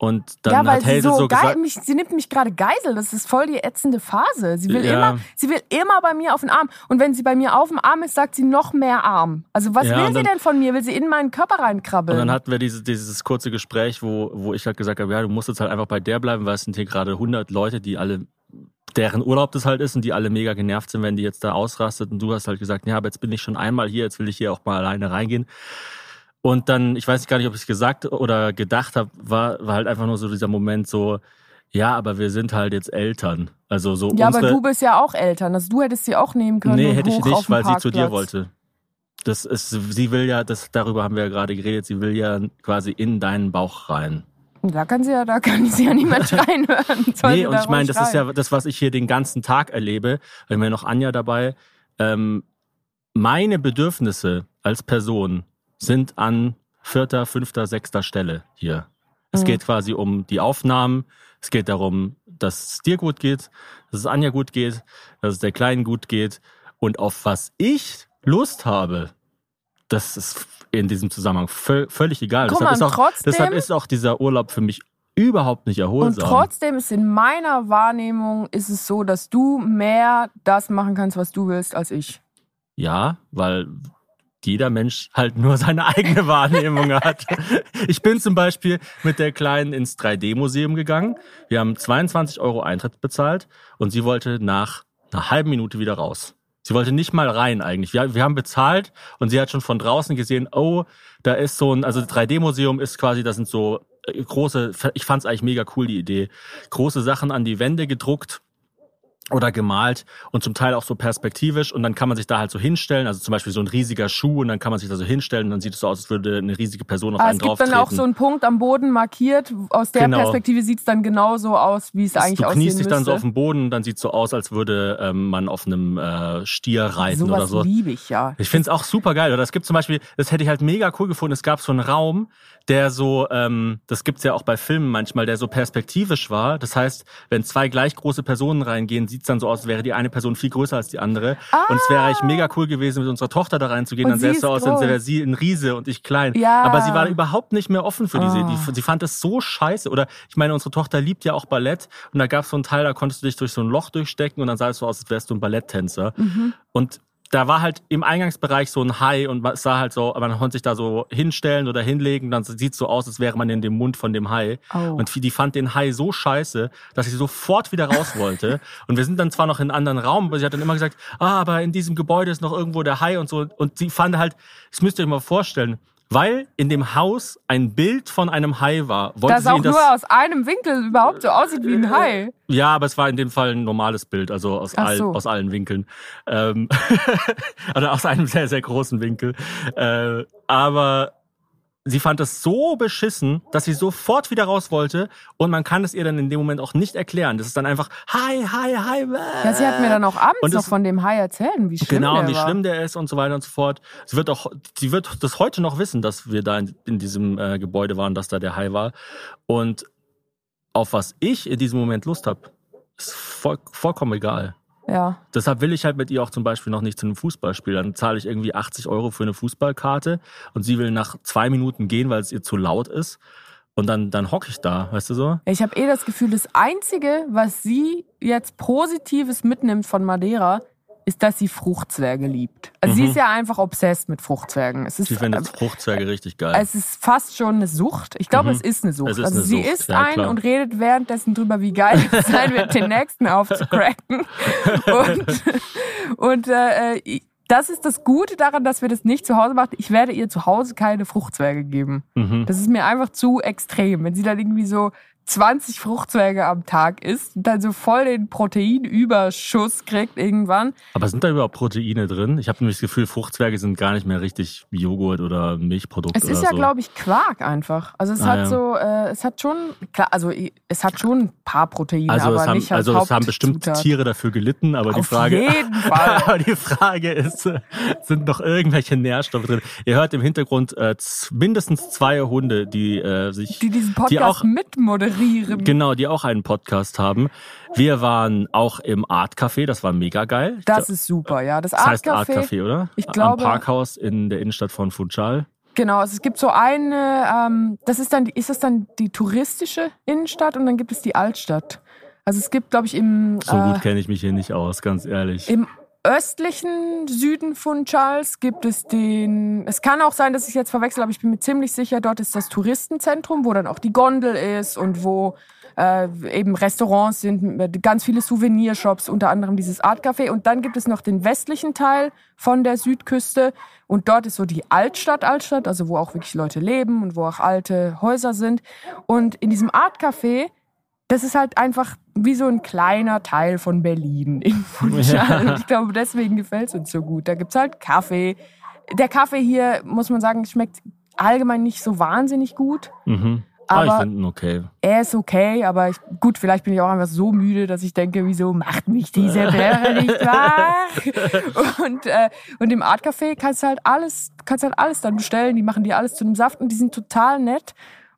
Und dann ja, weil hat sie Hazel so, so, gesagt, mich, sie nimmt mich gerade Geisel. Das ist voll die ätzende Phase. Sie will Ja. immer, sie will immer bei mir auf den Arm. Und wenn sie bei mir auf dem Arm ist, sagt sie noch mehr Arm. Also was Ja, will und sie dann- denn von mir? Will sie in meinen Körper Und reinkrabbeln? dann hatten wir dieses, dieses kurze Gespräch, wo, wo ich halt gesagt habe, ja, du musst jetzt halt einfach bei der bleiben, weil es sind hier gerade 100 Leute, die alle, deren Urlaub das halt ist und die alle mega genervt sind, wenn die jetzt da ausrastet. Und du hast halt gesagt, ja, aber jetzt bin ich schon einmal hier, jetzt will ich hier auch mal alleine reingehen. Und dann, ich weiß gar nicht, ob ich es gesagt oder gedacht habe, war, war halt einfach nur so dieser Moment so, ja, aber wir sind halt jetzt Eltern. Also so ja, aber du bist ja auch Eltern. Also du hättest sie auch nehmen können. Nee, hätte ich nicht, weil sie zu dir wollte. Das ist, sie will ja, das, darüber haben wir ja gerade geredet, sie will ja quasi in deinen Bauch rein. Da kann sie ja, da kann sie ja niemand reinhören. Nee, und ich meine, das ist ja das, was ich hier den ganzen Tag erlebe. Wir haben ja noch Anja dabei. Ähm, meine Bedürfnisse als Person sind an vierter, fünfter, sechster Stelle hier. Es Mhm. geht quasi um die Aufnahmen. Es geht darum, dass es dir gut geht, dass es Anja gut geht, dass es der Kleinen gut geht. Und auf was ich Lust habe, das ist in diesem Zusammenhang vö völlig egal. Guck deshalb, mal, ist auch, trotzdem- deshalb ist auch dieser Urlaub für mich überhaupt nicht Und erholsam. trotzdem ist in meiner Wahrnehmung ist es so, dass du mehr das machen kannst, was du willst, als ich. Ja, weil jeder Mensch halt nur seine eigene Wahrnehmung hat. Ich bin zum Beispiel mit der Kleinen ins 3D-Museum gegangen. Wir haben 22 Euro Eintritt bezahlt und sie wollte nach einer halben Minute wieder raus. Sie wollte nicht mal rein eigentlich. Wir, wir haben bezahlt und sie hat schon von draußen gesehen, oh, da ist so ein, also 3D-Museum ist quasi, das sind so äh, große, ich fand es eigentlich mega cool, die Idee, große Sachen an die Wände gedruckt oder gemalt und zum Teil auch so perspektivisch und dann kann man sich da halt so hinstellen, also zum Beispiel so ein riesiger Schuh und dann kann man sich da so hinstellen und dann sieht es so aus, als würde eine riesige Person auf Aber einen Ah, es gibt dann auch so einen Punkt am Boden markiert. Aus der Genau. Perspektive sieht es dann genauso aus, wie es eigentlich du aussehen kniest dich dann so auf den Boden und dann sieht es so aus, als würde ähm, man auf einem äh, Stier reiten Sowas oder so. liebe ich ja. Ich finde es auch super geil. Oder es gibt zum Beispiel, das hätte ich halt mega cool gefunden, es gab so einen Raum, der so, ähm, das gibt's ja auch bei Filmen manchmal, der so perspektivisch war. Das heißt, wenn zwei gleich große Personen reingehen, sieht's dann so aus, als wäre die eine Person viel größer als die andere. Und es wäre eigentlich mega cool gewesen, mit unserer Tochter da reinzugehen. Und dann sähe es so aus, als wäre sie ein Riese und ich klein. Ja. Aber sie war überhaupt nicht mehr offen für diese. Ah. Die, sie fand es so scheiße. Oder ich meine, unsere Tochter liebt ja auch Ballett. Und da gab's so einen Teil, da konntest du dich durch so ein Loch durchstecken und dann sah es so aus, als wärst du ein Balletttänzer. Mhm. Und da war halt im Eingangsbereich so ein Hai und es sah halt so, man konnte sich da so hinstellen oder hinlegen, dann sieht so aus, als wäre man in dem Mund von dem Hai. Oh. Und die fand den Hai so scheiße, dass sie sofort wieder raus wollte. und wir sind dann zwar noch in einen anderen Raum, aber sie hat dann immer gesagt, ah, aber in diesem Gebäude ist noch irgendwo der Hai und so. Und sie fand halt, das müsst ihr euch mal vorstellen, weil in dem Haus ein Bild von einem Hai war, wollte Das sie auch das nur aus einem Winkel überhaupt so aussieht wie ein Hai. ja, aber es war in dem Fall ein normales Bild, also aus, so. aus allen Winkeln. Ähm, oder aus einem sehr, sehr großen Winkel. Äh, aber sie fand es so beschissen, dass sie sofort wieder raus wollte und man kann es ihr dann in dem Moment auch nicht erklären. Das ist dann einfach Hi, hi, hi. Ja, sie hat mir dann auch abends Und noch es- von dem Hai erzählen, wie schlimm Genau, der wie war. schlimm der ist und so weiter und so fort. Sie wird auch, sie wird das heute noch wissen, dass wir da in, in diesem äh, Gebäude waren, dass da der Hai war. Und auf was ich in diesem Moment Lust habe, ist voll, vollkommen egal. Ja. Deshalb will ich halt mit ihr auch zum Beispiel noch nicht zu einem Fußballspiel. Dann zahle ich irgendwie 80 Euro für eine Fußballkarte und sie will nach zwei Minuten gehen, weil es ihr zu laut ist. Und dann, dann hocke ich da, weißt du so? Ich habe eh das Gefühl, das Einzige, was sie jetzt Positives mitnimmt von Madeira, ist, dass sie Fruchtzwerge liebt. Also sie Mhm. ist ja einfach obsessed mit Fruchtzwergen. Es ist, Sie findet Fruchtzwerge richtig geil. es ist fast schon eine Sucht. Ich glaube, Mhm. es ist eine Sucht. Ist also eine sie Sucht, isst ja, ein und redet währenddessen drüber, wie geil es sein wird, den nächsten aufzucracken. Und, und äh, das ist das Gute daran, dass wir das nicht zu Hause machen. Ich werde ihr zu Hause keine Fruchtzwerge geben. Mhm. Das ist mir einfach zu extrem. Wenn sie dann irgendwie so 20 Fruchtzwerge am Tag isst und dann so voll den Proteinüberschuss kriegt irgendwann. Aber sind da überhaupt Proteine drin? Ich habe nämlich das Gefühl, Fruchtzwerge sind gar nicht mehr richtig Joghurt oder Milchprodukt Es ist ja, so. glaube ich, Quark einfach. Also es Ah, hat ja. so, äh, es hat schon, klar, also es hat schon ein paar Proteine, also, aber es haben, nicht als also es haben bestimmt Hauptzutat. Tiere dafür gelitten, aber die Auf Frage, jeden Fall. aber die Frage ist, sind noch irgendwelche Nährstoffe drin? Ihr hört im Hintergrund äh, mindestens zwei Hunde, die äh, sich, Die diesen Podcast die auch mitmoderieren. Genau, die auch einen Podcast haben. Wir waren auch im Art Café, das war mega geil. Das ist super, ja. Das, das heißt Art Art Café. Café, oder? Ich glaube- Am Parkhaus in der Innenstadt von Funchal. Genau, also es gibt so eine, ähm, das ist dann, die- ist das dann die touristische Innenstadt und dann gibt es die Altstadt. Also es gibt, glaube ich, im, So äh, gut kenne ich mich hier nicht aus, ganz ehrlich. im östlichen Süden von Charles gibt es den, es kann auch sein, dass ich jetzt verwechsel, aber ich bin mir ziemlich sicher, dort ist das Touristenzentrum, wo dann auch die Gondel ist und wo äh, eben Restaurants sind, ganz viele Souvenirshops, unter anderem dieses Art Café. Und dann gibt es noch den westlichen Teil von der Südküste und dort ist so die Altstadt, Altstadt, also wo auch wirklich Leute leben und wo auch alte Häuser sind. Und in diesem Art Café das ist halt einfach wie so ein kleiner Teil von Berlin in Funchal. Und ich glaube, deswegen gefällt es uns so gut. Da gibt's halt Kaffee. Der Kaffee hier, muss man sagen, schmeckt allgemein nicht so wahnsinnig gut. Mhm. Aber, ich Aber- finde ihn okay. Er ist okay, aber ich, gut, vielleicht bin ich auch einfach so müde, dass ich denke, wieso macht mich diese Bäre nicht wach? Und, äh, und im Art Café kannst du halt alles, kannst halt alles dann bestellen. Die machen dir alles zu einem Saft und die sind total nett.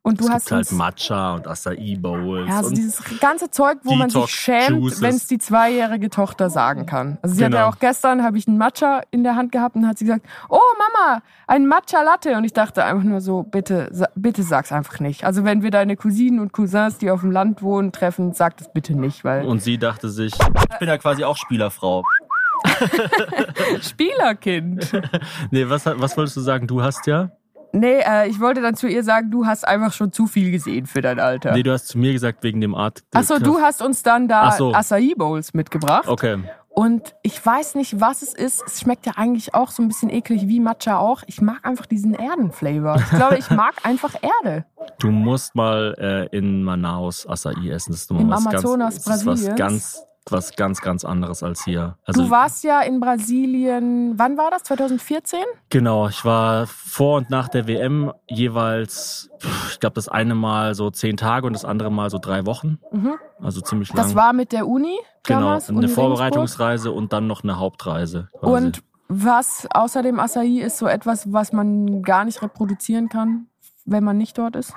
Und du es hast gibt halt Matcha und Acai Bowls. ja, also dieses ganze Zeug, wo man sich schämt, wenn es die zweijährige Tochter sagen kann. Also sie hat ja Genau. auch gestern, habe ich einen Matcha in der Hand gehabt und hat sie gesagt, oh Mama, ein Matcha Latte. Und ich dachte einfach nur so, bitte, bitte sag's einfach nicht. Also wenn wir deine Cousinen und Cousins, die auf dem Land wohnen, treffen, sag das bitte nicht, weil und sie dachte sich, ich bin ja quasi auch Spielerfrau. Spielerkind. Nee, was, was wolltest du sagen? Du hast ja? Nee, äh, ich wollte dann zu ihr sagen, du hast einfach schon zu viel gesehen für dein Alter. Nee, du hast zu mir gesagt, wegen dem Art. Achso, du hast uns dann da so. Acai Bowls mitgebracht. Okay. Und ich weiß nicht, was es ist. Es schmeckt ja eigentlich auch so ein bisschen eklig wie Matcha auch. Ich mag einfach diesen Erdenflavor. Ich glaube, ich mag einfach Erde. Du musst mal äh, in Manaus Acai essen. Das ist Im was Amazonas ganz, das ist was Brasiliens? ganz, was ganz, ganz anderes als hier. Also Du warst ja in Brasilien, wann war das? 2014? Genau, ich war vor und nach der WM jeweils, ich glaube, das eine Mal so zehn Tage und das andere Mal so drei Wochen. Mhm. Also ziemlich lang. Das war mit der Uni genau damals? eine Uni Vorbereitungsreise und dann noch eine Hauptreise. Regensburg. Quasi. Und was außer dem Acai ist so etwas, was man gar nicht reproduzieren kann, wenn man nicht dort ist?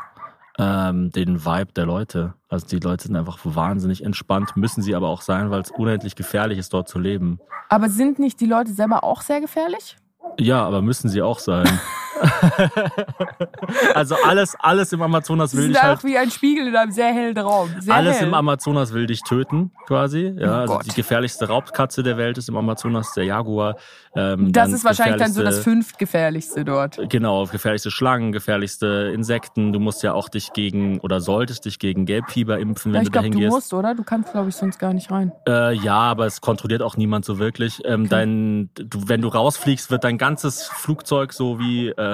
Ähm, den Vibe der Leute. Also die Leute sind einfach wahnsinnig entspannt, müssen sie aber auch sein, weil es unendlich gefährlich ist, dort zu leben. Aber sind nicht die Leute selber auch sehr gefährlich? Ja, aber müssen sie auch sein. also alles, alles im Amazonas will dich halt. wie ein Spiegel in einem sehr hellen Raum. Sehr Alles hell. im Amazonas will dich töten, quasi. Ja, Oh also die gefährlichste Raubkatze der Welt ist im Amazonas der Jaguar. Ähm, Das ist wahrscheinlich dann so das gefährlichste- fünftgefährlichste dort. Genau, gefährlichste Schlangen, gefährlichste Insekten. Du musst ja auch dich gegen oder solltest dich gegen Gelbfieber impfen, wenn ich du glaube, dahin du gehst. musst, oder? Du kannst, glaube ich, sonst gar nicht rein. Äh, ja, aber es kontrolliert auch niemand so wirklich. Ähm, dein, du, wenn du rausfliegst, wird dein ganzes Flugzeug so wie äh,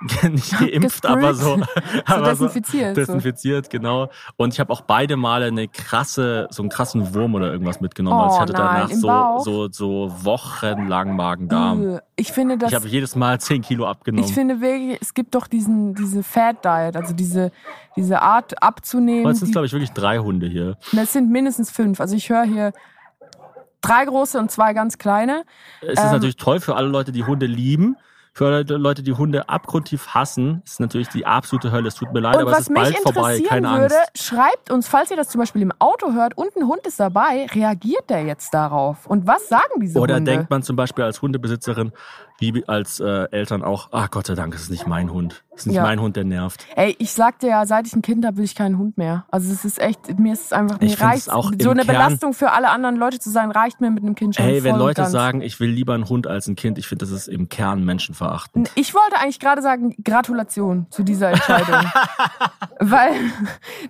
nicht geimpft, aber so, aber desinfiziert, so. desinfiziert, genau. Und ich habe auch beide Male eine krasse, so einen krassen Wurm oder irgendwas mitgenommen. also ich Oh hatte nein, danach so, so so wochenlang Magen-Darm. Äh, Ich finde, das Ich habe jedes Mal 10 Kilo abgenommen. Ich finde wirklich, es gibt doch diesen, diese Fat Diet, also diese, diese Art abzunehmen. Aber es sind, glaube ich, wirklich drei Hunde hier. es sind mindestens fünf. Also ich höre hier drei große und zwei ganz kleine. Es ist Ähm, natürlich toll für alle Leute, die Hunde lieben. Für Leute, die Hunde abgrundtief hassen, ist natürlich die absolute Hölle. Es tut mir leid, Und aber es was ist mich bald vorbei. interessieren Keine würde, Angst. schreibt uns, falls ihr das zum Beispiel im Auto hört und ein Hund ist dabei, reagiert der jetzt darauf? Und was sagen diese Oder Hunde? denkt man zum Beispiel als Hundebesitzerin, wie als äh, Eltern auch, ach Gott sei Dank, es ist nicht mein Hund. Es ist nicht Ja. mein Hund, der nervt. Ey, ich sagte ja, seit ich ein Kind habe, will ich keinen Hund mehr. Also es ist echt, mir ist es einfach, mir reicht, auch so eine Kern- Belastung für alle anderen Leute zu sein, reicht mir mit einem Kind schon Hey, wenn Leute sagen, ich will lieber einen Hund als ein Kind, ich finde, das ist im Kern menschenverachtend. Ich wollte eigentlich gerade sagen, Gratulation zu dieser Entscheidung. Weil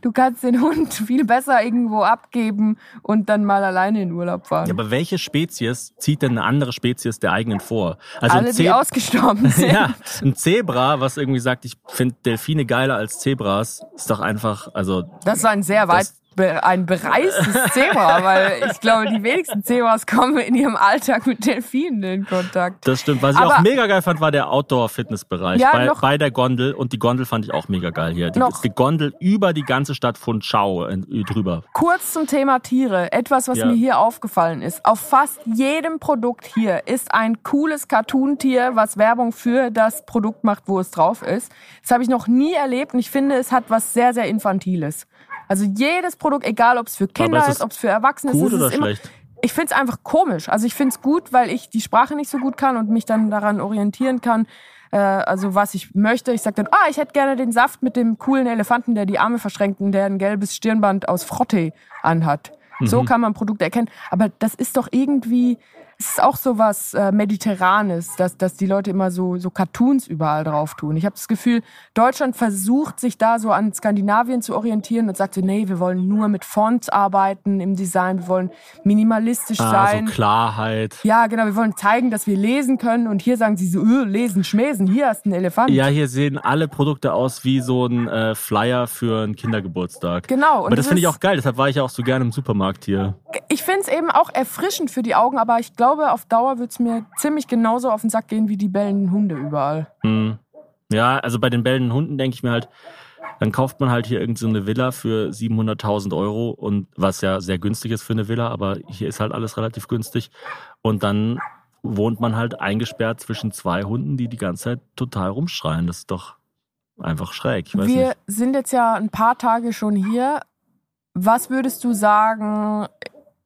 du kannst den Hund viel besser irgendwo abgeben und dann mal alleine in Urlaub fahren. Ja, aber welche Spezies zieht denn eine andere Spezies der eigenen vor? Also, Alle, die ausgestorben sind. ja, ein Zebra, was irgendwie sagt, ich finde Delfine geiler als Zebras, ist doch einfach, also Das ist ein sehr weit ein bereistes Zebra, weil ich glaube, die wenigsten Zebras kommen in ihrem Alltag mit Delfinen in Kontakt. das stimmt. Was ich Aber- auch mega geil fand, war der Outdoor-Fitness-Bereich Ja, bei, bei der Gondel. Und die Gondel fand ich auch mega geil hier. Die, die Gondel über die ganze Stadt von Chao äh, drüber. Kurz zum Thema Tiere. Etwas, was Ja. mir hier aufgefallen ist. Auf fast jedem Produkt hier ist ein cooles Cartoon-Tier, was Werbung für das Produkt macht, wo es drauf ist. Das habe ich noch nie erlebt und ich finde, es hat was sehr, sehr Infantiles. Also jedes Produkt, egal ob es für Kinder ist ist, ob es für Erwachsene Gut ist, es oder ist immer, schlecht? ich finde es einfach komisch. Also ich finde es gut, weil ich die Sprache nicht so gut kann und mich dann daran orientieren kann, äh, also was ich möchte. Ich sage dann, ah, ich hätte gerne den Saft mit dem coolen Elefanten, der die Arme verschränkt und der ein gelbes Stirnband aus Frotte anhat. So kann man Produkte erkennen. Aber das ist doch irgendwie, es ist auch so was äh, Mediterranes, dass, dass die Leute immer so, so Cartoons überall drauf tun. Ich habe das Gefühl, Deutschland versucht, sich da so an Skandinavien zu orientieren und sagt so, nee, wir wollen nur mit Fonts arbeiten im Design, wir wollen minimalistisch Ah, sein. so Klarheit. Ja, genau, wir wollen zeigen, dass wir lesen können und hier sagen sie so, öh, lesen, schmäsen, hier hast du einen Elefant. Ja, hier sehen alle Produkte aus wie so ein äh, Flyer für einen Kindergeburtstag. Genau. Aber das finde ich auch geil, deshalb war ich ja auch so gerne im Supermarkt hier. Ich finde es eben auch erfrischend für die Augen, aber ich glaube, auf Dauer wird es mir ziemlich genauso auf den Sack gehen wie die bellenden Hunde überall. Hm. Ja, also bei den bellenden Hunden denke ich mir halt, dann kauft man halt hier irgendeine so eine Villa für 700.000 Euro und was ja sehr günstig ist für eine Villa, aber hier ist halt alles relativ günstig und dann wohnt man halt eingesperrt zwischen zwei Hunden, die die ganze Zeit total rumschreien. Das ist doch einfach schräg. Wir nicht. sind jetzt ja ein paar Tage schon hier. Was würdest du sagen,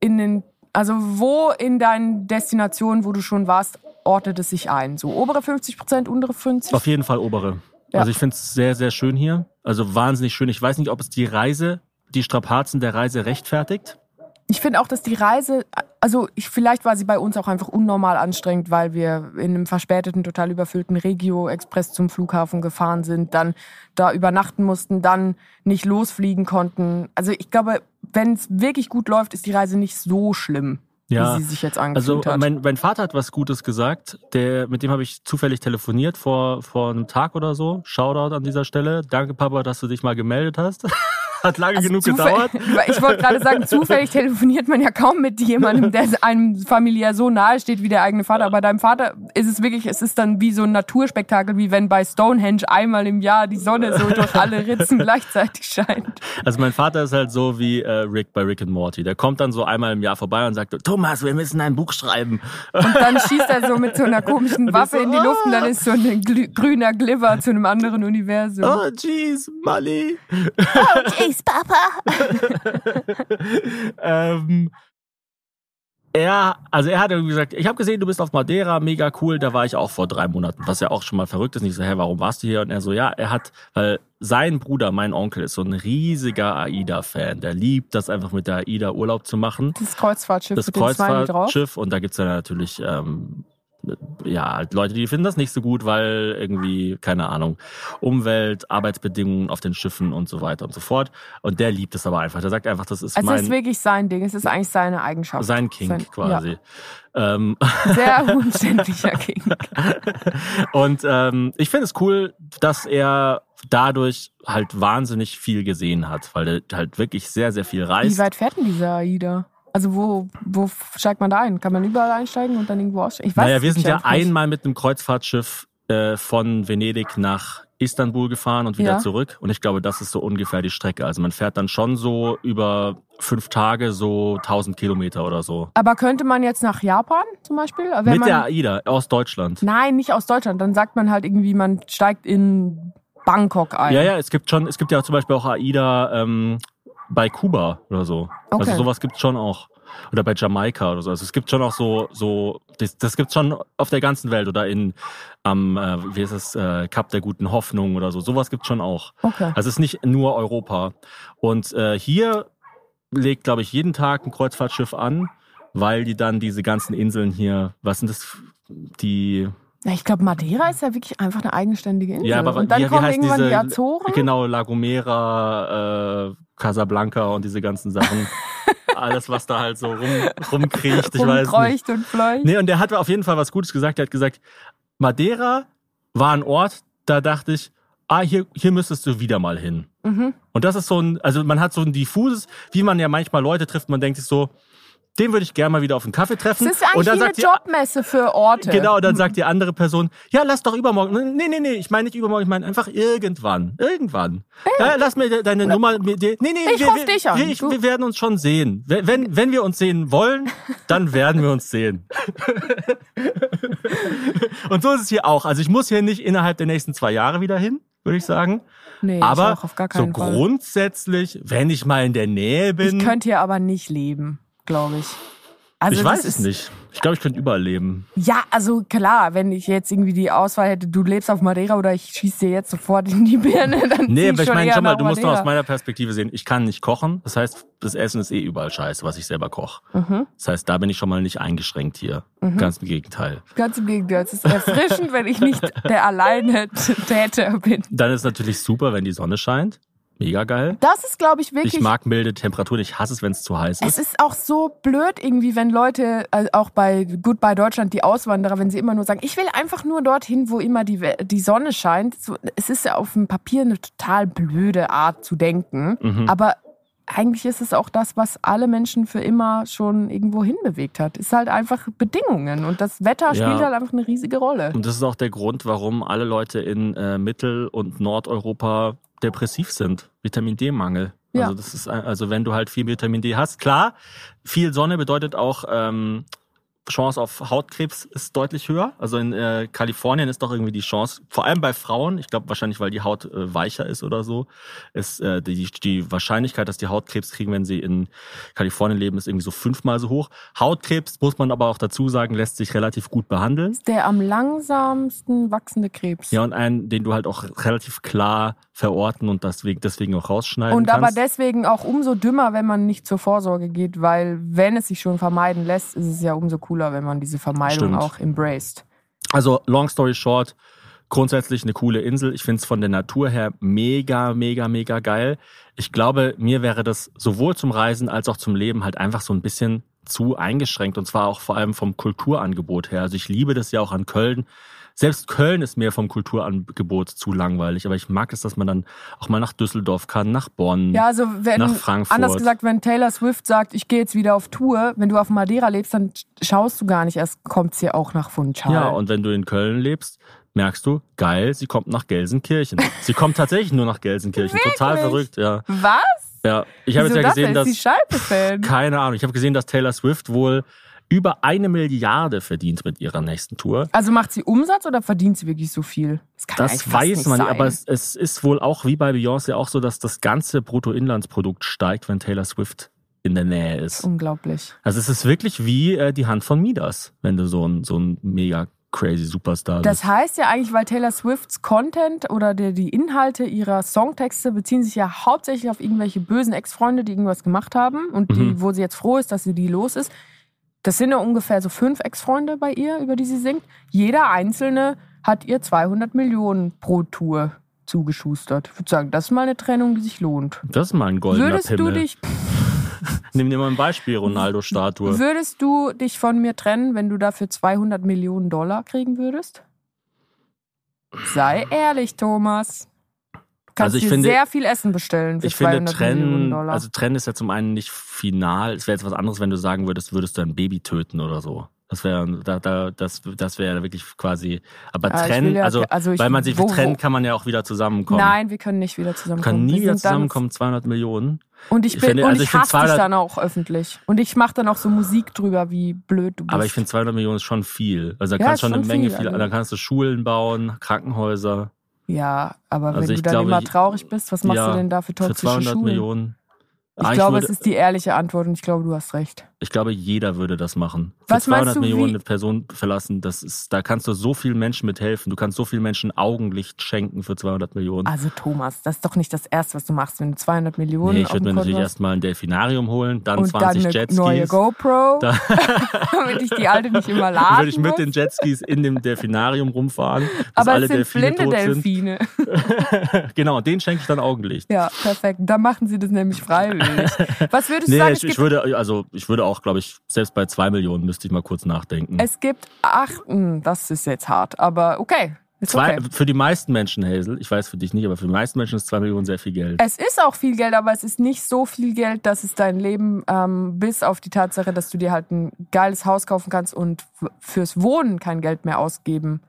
in den, also wo in deinen Destinationen, wo du schon warst, ordnet es sich ein? So obere 50 Prozent, untere 50? Auf jeden Fall obere. Ja. Also ich finde es sehr, sehr schön hier. Also wahnsinnig schön. Ich weiß nicht, ob es die Reise, die Strapazen der Reise rechtfertigt. Ich finde auch, dass die Reise, also ich, vielleicht war sie bei uns auch einfach unnormal anstrengend, weil wir in einem verspäteten, total überfüllten Regio-Express zum Flughafen gefahren sind, dann da übernachten mussten, dann nicht losfliegen konnten. Also ich glaube, wenn es wirklich gut läuft, ist die Reise nicht so schlimm, Ja, wie sie sich jetzt Also hat. mein, mein Vater hat was Gutes gesagt. Der, mit dem habe ich zufällig telefoniert vor, vor einem Tag oder so. Shoutout an dieser Stelle. Danke, Papa, dass du dich mal gemeldet hast. hat lange Also genug gedauert. Ich wollte gerade sagen, zufällig telefoniert man ja kaum mit jemandem, der einem familiär so nahe steht wie der eigene Vater. Aber deinem Vater ist es wirklich, es ist dann wie so ein Naturspektakel, wie wenn bei Stonehenge einmal im Jahr die Sonne so durch alle Ritzen gleichzeitig scheint. Also mein Vater ist halt so wie äh, Rick bei Rick and Morty. Der kommt dann so einmal im Jahr vorbei und sagt, Thomas, wir müssen ein Buch schreiben. Und dann schießt er so mit so einer komischen Waffe in die Luft und dann ist so ein grüner Glimmer zu einem anderen Universum. Oh, jeez, Molly. Tschüss, Papa. ähm, er, also er hat irgendwie gesagt, ich habe gesehen, du bist auf Madeira, mega cool, da war ich auch vor drei Monaten, was ja auch schon mal verrückt ist. Und ich so, hä, warum warst du hier? Und er so, ja, er hat, weil sein Bruder, mein Onkel, ist so ein riesiger AIDA-Fan. Der liebt das einfach mit der AIDA Urlaub zu machen. Das Kreuzfahrtschiff Das mit den Smiley drauf. Kreuzfahrtschiff und da gibt's dann natürlich ähm, ja, halt Leute, die finden das nicht so gut, weil irgendwie, keine Ahnung, Umwelt, Arbeitsbedingungen auf den Schiffen und so weiter und so fort. Und der liebt es aber einfach. Der sagt einfach, das ist Also es mein, ist wirklich sein Ding, es ist eigentlich seine Eigenschaft. sein King Sein- quasi. Ähm, Ja, sehr umständlicher King. und ähm, ich finde es cool, dass er dadurch halt wahnsinnig viel gesehen hat, weil er halt wirklich sehr, sehr viel Wie reist. weit fährt denn dieser AIDA? Also wo, wo steigt man da ein? Kann man überall einsteigen und dann irgendwo aussteigen? Ich weiß Naja, wir sind ja einmal mit einem Kreuzfahrtschiff äh, von Venedig nach Istanbul gefahren und wieder Ja. zurück. Und ich glaube, das ist so ungefähr die Strecke. Also man fährt dann schon so über fünf Tage so 1000 Kilometer oder so. Aber könnte man jetzt nach Japan zum Beispiel? Mit man, der AIDA aus Deutschland. Nein, nicht aus Deutschland. Dann sagt man halt irgendwie, man steigt in Bangkok ein. Ja, ja, es gibt schon, es gibt ja zum Beispiel auch AIDA ähm, bei Kuba oder so. Okay. Also sowas gibt's schon auch. Oder bei Jamaika oder so. Also es gibt schon auch so, so, das, das gibt's schon auf der ganzen Welt oder in am, äh, wie ist es, äh, Kap der guten Hoffnung oder so. Sowas gibt's schon auch. Okay. Also es ist nicht nur Europa. Und äh, hier legt, glaube ich, jeden Tag ein Kreuzfahrtschiff an, weil die dann diese ganzen Inseln hier, was sind das, die Na, ich glaube, Madeira ist ja wirklich einfach eine eigenständige Insel. Ja, aber und dann wie kommen irgendwann diese, die Azoren. Genau, La Gomera, äh, Casablanca und diese ganzen Sachen. Alles, was da halt so rum, rumkriecht, ich weiß nicht. Und fleucht. Nee, und der hat auf jeden Fall was Gutes gesagt. Er hat gesagt, Madeira war ein Ort, da dachte ich, ah, hier, hier müsstest du wieder mal hin. Mhm. Und das ist so ein, also man hat so ein diffuses, wie man ja manchmal Leute trifft, man denkt sich so, den würde ich gerne mal wieder auf einen Kaffee treffen. Es ist eigentlich und dann wie eine sagt die, Jobmesse für Orte. Genau, und dann sagt die andere Person, ja, lass doch übermorgen. Nee, nee, nee, ich meine nicht übermorgen, ich meine einfach irgendwann. Irgendwann. Ja, lass mir de- deine Nummer. Mir, nee, nee, Ich wir, wir, dich an. Wir, ich, wir werden uns schon sehen. Wenn, wenn, wenn wir uns sehen wollen, dann werden wir uns sehen. und so ist es hier auch. Also ich muss hier nicht innerhalb der nächsten zwei Jahre wieder hin, würde ich sagen. Nee, ich Aber gar so keinen Fall. grundsätzlich, wenn ich mal in der Nähe bin, Ich könnte hier aber nicht leben, glaube ich. Also ich weiß es nicht. Ich glaube, ich könnte überall leben. Ja, also klar, wenn ich jetzt irgendwie die Auswahl hätte, du lebst auf Madeira oder ich schieße dir jetzt sofort in die Birne, dann Nee, aber ich schon meine, schau mal, du musst nur aus meiner Perspektive sehen, ich kann nicht kochen. Das heißt, das Essen ist eh überall scheiße, was ich selber koche. Mhm. Das heißt, da bin ich schon mal nicht eingeschränkt hier. Ganz im Gegenteil. Ganz im Gegenteil, es ist erfrischend, wenn ich nicht der alleine Täter bin. Dann ist natürlich super, wenn die Sonne scheint. Mega geil. Das ist, glaube ich, wirklich Ich mag milde Temperaturen. Ich hasse es, wenn es zu heiß Es ist. ist auch so blöd irgendwie, wenn Leute, also auch bei Goodbye Deutschland, die Auswanderer, wenn sie immer nur sagen, ich will einfach nur dorthin, wo immer die, die Sonne scheint. So, es ist ja auf dem Papier eine total blöde Art zu denken. Mhm. Aber eigentlich ist es auch das, was alle Menschen für immer schon irgendwo hinbewegt hat. Ist halt einfach Bedingungen. Und das Wetter Ja. spielt halt einfach eine riesige Rolle. Und das ist auch der Grund, warum alle Leute in äh, Mittel- und Nordeuropa depressiv sind. Vitamin D-Mangel. Ja. Also das ist also wenn du halt viel Vitamin D hast, klar, viel Sonne bedeutet auch ähm, Chance auf Hautkrebs ist deutlich höher. Also in äh, Kalifornien ist doch irgendwie die Chance, vor allem bei Frauen, ich glaube wahrscheinlich, weil die Haut äh, weicher ist oder so, ist äh, die, die Wahrscheinlichkeit, dass die Hautkrebs kriegen, wenn sie in Kalifornien leben, ist irgendwie so fünfmal so hoch. Hautkrebs, muss man aber auch dazu sagen, lässt sich relativ gut behandeln. Der am langsamsten wachsende Krebs. Ja, und einen, den du halt auch relativ klar verorten und deswegen, deswegen auch rausschneiden Und aber kannst. deswegen auch umso dümmer, wenn man nicht zur Vorsorge geht, weil wenn es sich schon vermeiden lässt, ist es ja umso cooler, wenn man diese Vermeidung Stimmt. auch embraced. Also, long story short, grundsätzlich eine coole Insel. Ich finde es von der Natur her mega, mega, mega geil. Ich glaube, mir wäre das sowohl zum Reisen als auch zum Leben halt einfach so ein bisschen zu eingeschränkt. Und zwar auch vor allem vom Kulturangebot her. Also ich liebe das ja auch an Köln. Selbst Köln ist mir vom Kulturangebot zu langweilig. Aber ich mag es, dass man dann auch mal nach Düsseldorf kann, nach Bonn. Ja, also wenn, Nach Frankfurt. anders gesagt, wenn Taylor Swift sagt, ich gehe jetzt wieder auf Tour, wenn du auf Madeira lebst, dann schaust du gar nicht erst, kommt sie auch nach Funchal. Ja, und wenn du in Köln lebst, merkst du, geil, sie kommt nach Gelsenkirchen. Sie kommt tatsächlich nur nach Gelsenkirchen. Total verrückt, ja. Was? Ja, ich habe jetzt ja das gesehen, denn? dass keine Ahnung, ich habe gesehen, dass Taylor Swift wohl über eine Milliarde verdient mit ihrer nächsten Tour. Also macht sie Umsatz oder verdient sie wirklich so viel? Das, kann Das weiß man nicht, aber es, es ist wohl auch wie bei Beyoncé auch so, dass das ganze Bruttoinlandsprodukt steigt, wenn Taylor Swift in der Nähe ist. Unglaublich. Also es ist wirklich wie äh, die Hand von Midas, wenn du so ein, so ein mega crazy Superstar Das bist. heißt ja eigentlich, weil Taylor Swifts Content oder die, die Inhalte ihrer Songtexte beziehen sich ja hauptsächlich auf irgendwelche bösen Ex-Freunde, die irgendwas gemacht haben und die, Mhm. wo sie jetzt froh ist, dass sie die los ist. Das sind ja ungefähr so fünf Ex-Freunde bei ihr, über die sie singt. Jeder einzelne hat ihr 200 Millionen pro Tour zugeschustert. Ich würde sagen, das ist mal eine Trennung, die sich lohnt. Das ist mal ein goldener Würdest du Pimmel. dich, Nimm dir mal ein Beispiel, Ronaldo-Statue. würdest du dich von mir trennen, wenn du dafür 200 Millionen Dollar kriegen würdest? Sei ehrlich, Thomas. Du kannst Also ich finde- sehr viel Essen bestellen Ich finde, 200 Millionen trennen, also trennen ist ja zum einen nicht final. Es wäre jetzt was anderes, wenn du sagen würdest, würdest du ein Baby töten oder so. Das wäre, da, da, das, das wäre wirklich quasi. Aber Ja, ich trennen, ja- also, also ich- weil man sich wo- trennt, kann man ja auch wieder zusammenkommen. Nein, wir können nicht wieder zusammenkommen. kann nie Wir wieder zusammenkommen, 200 Millionen. Und ich, Ich bin, finde- und also ich, ich hasse dich 200 dann auch öffentlich. Und ich mache dann auch so Musik drüber, wie blöd du bist. Aber ich finde 200 Millionen ist schon viel. Also da Ja, kannst schon eine Menge viel, viel. also- Da kannst du Schulen bauen, Krankenhäuser. Ja, aber Also wenn ich du dann glaube, immer ich- traurig bist, was machst ja, du denn da für Für toxische 200 Schulen? Millionen. Ich Ah, glaube, würde, es ist die ehrliche Antwort und ich glaube, du hast recht. Ich glaube, jeder würde das machen. Für Was meinst 200 du, Millionen wie- eine Person verlassen, das ist, da kannst du so vielen Menschen mithelfen. Du kannst so vielen Menschen Augenlicht schenken für 200 Millionen. Also Thomas, das ist doch nicht das Erste, was du machst, wenn du 200 Millionen nee, ich würde mir natürlich erstmal ein Delfinarium holen, dann und 20 dann eine Jetskis. neue GoPro, Da- damit ich die alte nicht immer Dann laden würde ich mit muss. den Jetskis in dem Delfinarium rumfahren, bis Aber alle es sind Delfine blinde tot Delfine. sind. genau, den schenke ich dann Augenlicht. Ja, perfekt. Da machen sie das nämlich freiwillig. Was würdest du Nee, sagen? ich, ich würde, also ich würde auch, glaube ich, selbst bei zwei Millionen müsste ich mal kurz nachdenken. Es gibt acht, hm, das ist jetzt hart, aber okay. Zwei, okay. Für die meisten Menschen, Hazel, ich weiß für dich nicht, aber für die meisten Menschen ist zwei Millionen sehr viel Geld. Es ist auch viel Geld, aber es ist nicht so viel Geld, dass es dein Leben, ähm, bis auf die Tatsache, dass du dir halt ein geiles Haus kaufen kannst und fürs Wohnen kein Geld mehr ausgeben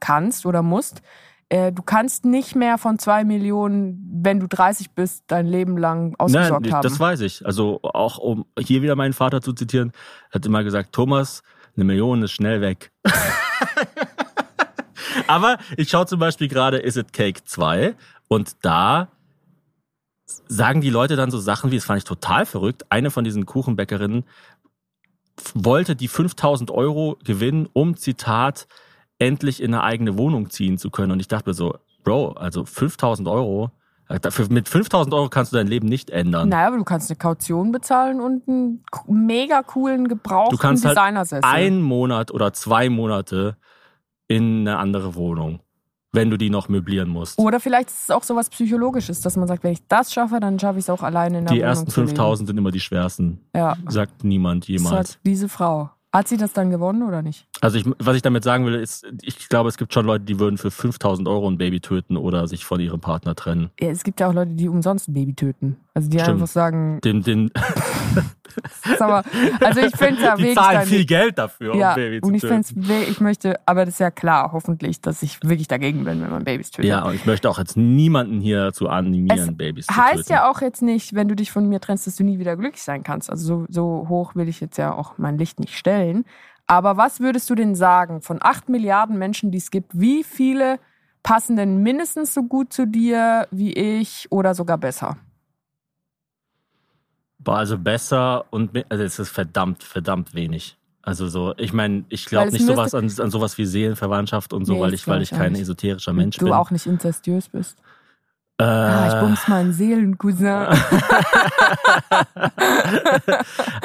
kannst oder musst. Äh, du kannst nicht mehr von zwei Millionen, wenn du 30 bist, dein Leben lang ausgesorgt Nein, haben. das weiß ich. Also auch um hier wieder meinen Vater zu zitieren, hat immer gesagt, Thomas, eine Million ist schnell weg. Aber ich schaue zum Beispiel gerade Is It Cake 2 und da sagen die Leute dann so Sachen wie, das fand ich total verrückt, eine von diesen Kuchenbäckerinnen wollte die 5000 Euro gewinnen, um, Zitat, endlich in eine eigene Wohnung ziehen zu können. Und ich dachte mir so, Bro, also 5000 Euro, äh, dafür, mit 5000 Euro kannst du dein Leben nicht ändern. Naja, aber du kannst eine Kaution bezahlen und einen mega coolen gebrauchten Du kannst halt einen Monat oder zwei Monate in eine andere Wohnung, wenn du die noch möblieren musst. Oder vielleicht ist es auch sowas Psychologisches, dass man sagt, wenn ich das schaffe, dann schaffe ich es auch alleine in der die Wohnung ersten zu leben. 5000 sind immer die schwersten, Ja, sagt niemand das jemals. hat diese Frau. Hat sie das dann gewonnen oder nicht? Also ich, was ich damit sagen will, ist, ich glaube, es gibt schon Leute, die würden für 5000 Euro ein Baby töten oder sich von ihrem Partner trennen. Ja, es gibt ja auch Leute, die umsonst ein Baby töten. Also die Stimmt. einfach sagen, Den, den, sag mal, also ich finde ja die zahlen viel Geld dafür, ja, um Baby zu und ich töten. finde ich möchte, aber das ist ja klar, hoffentlich, dass ich wirklich dagegen bin, wenn man Babys tötet. Ja, und ich möchte auch jetzt niemanden hier dazu animieren, Es Babys zu Heißt töten. ja auch jetzt nicht, wenn du dich von mir trennst, dass du nie wieder glücklich sein kannst. Also so, so hoch will ich jetzt ja auch mein Licht nicht stellen. Aber was würdest du denn sagen, von acht Milliarden Menschen, die es gibt, wie viele passen denn mindestens so gut zu dir wie ich oder sogar besser? Boah, also besser und also es ist verdammt, verdammt wenig. Also so, ich meine, ich glaube nicht sowas an, an sowas wie Seelenverwandtschaft und so, Nee, weil ich, weil ich kein nicht. esoterischer Mensch du bin. auch nicht inzestiös bist. Äh, Ah, ich bums meinen Seelencousin.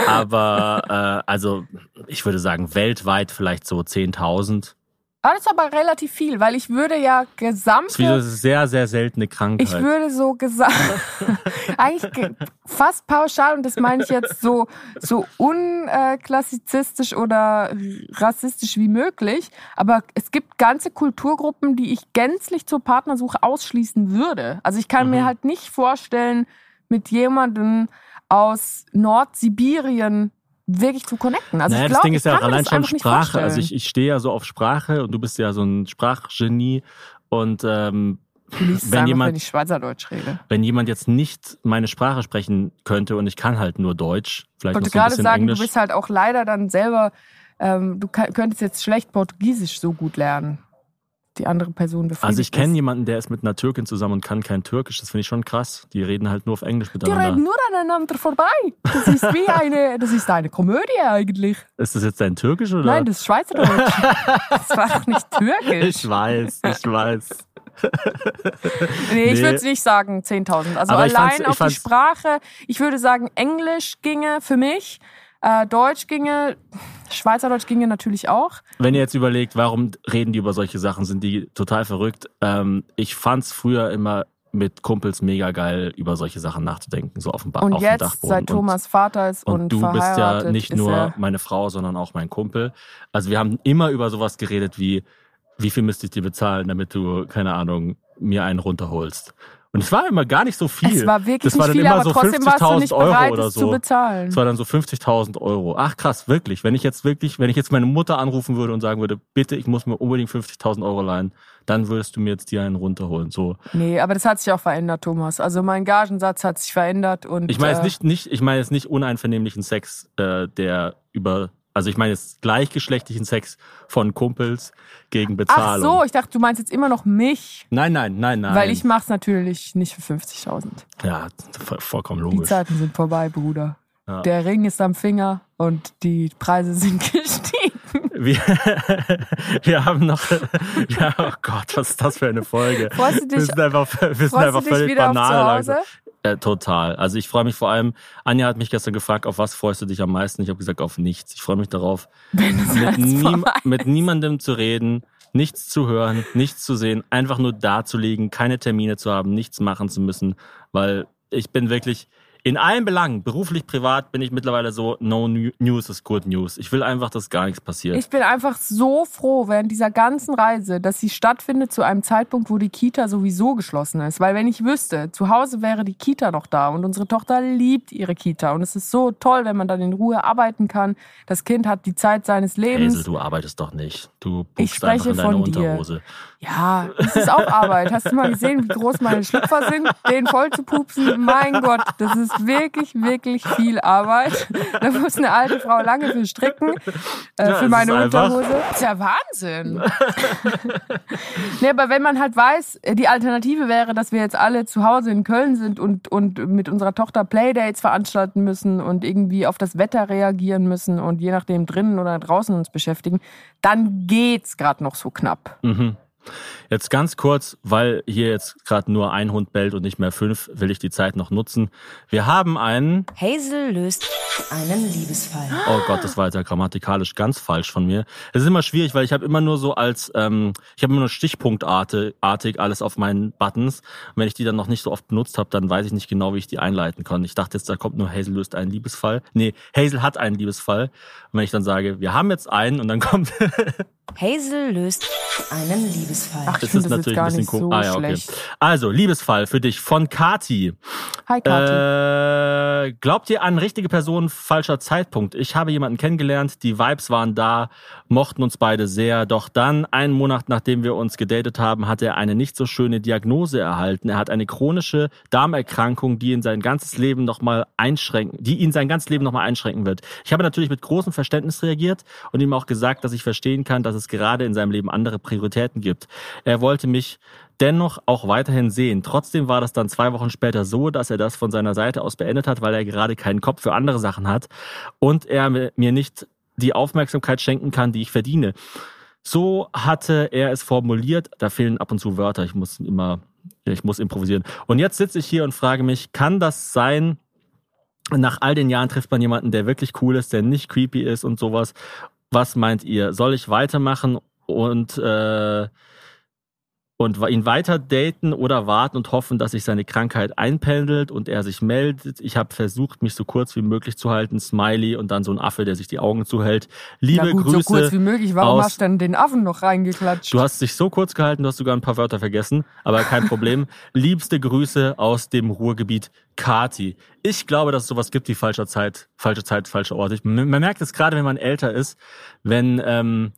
aber äh, also ich würde sagen, weltweit vielleicht so 10.000. Das ist aber relativ viel, weil ich würde ja Das ist sehr, sehr seltene Krankheit. Ich würde so gesagt, eigentlich ge- fast pauschal, und das meine ich jetzt so, so unklassizistisch oder rassistisch wie möglich, aber es gibt ganze Kulturgruppen, die ich gänzlich zur Partnersuche ausschließen würde. Also ich kann Mhm. mir halt nicht vorstellen, mit jemandem aus Nordsibirien wirklich zu connecten. Also naja, ich das glaub, Ding ich ist ja auch allein schon Sprache. Also ich, ich stehe ja so auf Sprache und du bist ja so ein Sprachgenie. Und ähm, wenn einfach, jemand- wenn ich Schweizerdeutsch rede. wenn jemand jetzt nicht meine Sprache sprechen könnte und ich kann halt nur Deutsch, vielleicht wollte noch so ein gerade bisschen sagen, Englisch. du bist halt auch leider dann selber, ähm, du kann, könntest jetzt schlecht Portugiesisch so gut lernen. Die andere Person befriedigt also ich kenne jemanden, der ist mit einer Türkin zusammen und kann kein Türkisch. Das finde ich schon krass. Die reden halt nur auf Englisch Die miteinander. reden nur aneinander vorbei. Das ist wie eine, das ist eine Komödie eigentlich. Ist das jetzt dein Türkisch oder? Nein, das ist Schweizerdeutsch. das war doch nicht Türkisch. ich weiß, ich weiß. Nee, ich Nee. würde nicht sagen 10.000. Also Aber allein auf die Sprache. Ich würde sagen, Englisch ginge für mich. Äh, Deutsch ginge, Schweizerdeutsch ginge natürlich auch. Wenn ihr jetzt überlegt, warum reden die über solche Sachen, sind die total verrückt. Ähm, ich fand's früher immer mit Kumpels mega geil, über solche Sachen nachzudenken, so auf dem, ba Und auf dem jetzt, Dachboden. seit Thomas Vater ist und, und, du bist ja nicht nur meine Frau, sondern auch mein Kumpel. Also wir haben immer über sowas geredet wie, wie viel müsste ich dir bezahlen, damit du, keine Ahnung, mir einen runterholst. Und es war immer gar nicht so viel. Es war wirklich das war nicht dann viel, immer aber so trotzdem warst du 50.000 nicht Euro bereit, oder es so. zu bezahlen. Es war dann so 50.000 Euro. Ach krass, wirklich. Wenn ich jetzt wirklich, wenn ich jetzt meine Mutter anrufen würde und sagen würde, bitte, ich muss mir unbedingt 50.000 Euro leihen, dann würdest du mir jetzt hier einen runterholen. So. Nee, aber das hat sich auch verändert, Thomas. Also mein Gagensatz hat sich verändert und Ich meine jetzt äh, nicht, nicht, ich meine jetzt nicht uneinvernehmlichen Sex, äh, der über, also ich meine jetzt gleichgeschlechtlichen Sex von Kumpels gegen Ach Bezahlung. so, ich dachte, du meinst jetzt immer noch mich, Nein, nein, nein, nein. weil ich mach's natürlich nicht für 50.000. Ja, voll- vollkommen Die logisch. Zeiten sind vorbei, Bruder. Ja. Der Ring ist am Finger und die Preise sind gestiegen. Wir, wir haben noch, ja, oh Gott, was ist das für eine Folge? Freust du wir dich, sind einfach, wir sind einfach völlig banal? Äh, total. Also ich freue mich vor allem, Anja hat mich gestern gefragt, auf was freust du dich am meisten? Ich habe gesagt, auf nichts. Ich freue mich darauf, mit, vorbei mit niemandem zu reden, nichts zu hören, nichts zu sehen, einfach nur da zu liegen, keine Termine zu haben, nichts machen zu müssen, weil ich bin wirklich, in allen Belangen, beruflich, privat, bin ich mittlerweile so, no new- news is good news. Ich will einfach, dass gar nichts passiert. Ich bin einfach so froh während dieser ganzen Reise, dass sie stattfindet zu einem Zeitpunkt, wo die Kita sowieso geschlossen ist. Weil wenn ich wüsste, zu Hause wäre die Kita noch da und unsere Tochter liebt ihre Kita und es ist so toll, wenn man dann in Ruhe arbeiten kann. Das Kind hat die Zeit seines Lebens. Hazel, du arbeitest doch nicht. Du Ich pupst einfach in deine von dir. Ja, das ist auch Arbeit. Hast du mal gesehen, wie groß meine Schlüpfer sind? Den voll zu pupsen, mein Gott, das ist wirklich, wirklich viel Arbeit. Da muss eine alte Frau lange für stricken, äh, Ja, für meine Unterhose. Das ist ja Wahnsinn. nee, aber wenn man halt weiß, die Alternative wäre, dass wir jetzt alle zu Hause in Köln sind und, und mit unserer Tochter Playdates veranstalten müssen und irgendwie auf das Wetter reagieren müssen und je nachdem drinnen oder draußen uns beschäftigen, dann geht's gerade noch so knapp. Mhm. Jetzt ganz kurz, weil hier jetzt gerade nur ein Hund bellt und nicht mehr fünf, will ich die Zeit noch nutzen. Wir haben einen, Hazel löst einen Liebesfall. oh Gott, das war jetzt ja grammatikalisch ganz falsch von mir. Es ist immer schwierig, weil ich habe immer nur so als, ähm, ich habe immer nur stichpunktartig artig alles auf meinen Buttons. Und wenn ich die dann noch nicht so oft benutzt habe, dann weiß ich nicht genau, wie ich die einleiten kann. Ich dachte jetzt, da kommt nur Hazel löst einen Liebesfall. Nee, Hazel hat einen Liebesfall. Und wenn ich dann sage, wir haben jetzt einen und dann kommt Hazel löst einen Liebesfall. Ach, ich Das ist das jetzt natürlich gar ein bisschen nicht so komisch. Ah, ja, okay. schlecht. Also, Liebesfall für dich von Kati. Hi, Kathi. Äh, glaubt ihr an richtige Person, falscher Zeitpunkt? Ich habe jemanden kennengelernt, die Vibes waren da, mochten uns beide sehr. Doch dann, einen Monat nachdem wir uns gedatet haben, hat er eine nicht so schöne Diagnose erhalten. Er hat eine chronische Darmerkrankung, die ihn sein ganzes Leben nochmal einschränken, die ihn sein ganzes Leben nochmal einschränken wird. Ich habe natürlich mit großem Verständnis reagiert und ihm auch gesagt, dass ich verstehen kann, dass es gerade in seinem Leben andere Prioritäten gibt. Er wollte mich dennoch auch weiterhin sehen. Trotzdem war das dann zwei Wochen später so, dass er das von seiner Seite aus beendet hat, weil er gerade keinen Kopf für andere Sachen hat und er mir nicht die Aufmerksamkeit schenken kann, die ich verdiene. So hatte er es formuliert. Da fehlen ab und zu Wörter. Ich muss immer, ich muss improvisieren. Und jetzt sitze ich hier und frage mich, kann das sein? Nach all den Jahren trifft man jemanden, der wirklich cool ist, der nicht creepy ist und sowas. Was meint ihr? Soll ich weitermachen und äh, und ihn weiter daten oder warten und hoffen, dass sich seine Krankheit einpendelt und er sich meldet. Ich habe versucht, mich so kurz wie möglich zu halten. Smiley und dann so ein Affe, der sich die Augen zuhält. Liebe ja gut, Grüße. so kurz wie möglich. Warum aus- hast du denn den Affen noch reingeklatscht? Du hast dich so kurz gehalten, du hast sogar ein paar Wörter vergessen, aber kein Problem. Liebste Grüße aus dem Ruhrgebiet, Kati. Ich glaube, dass es sowas gibt wie falscher Zeit, falsche Zeit, falscher Ort. Ich, man man merkt es gerade, wenn man älter ist, wenn ähm,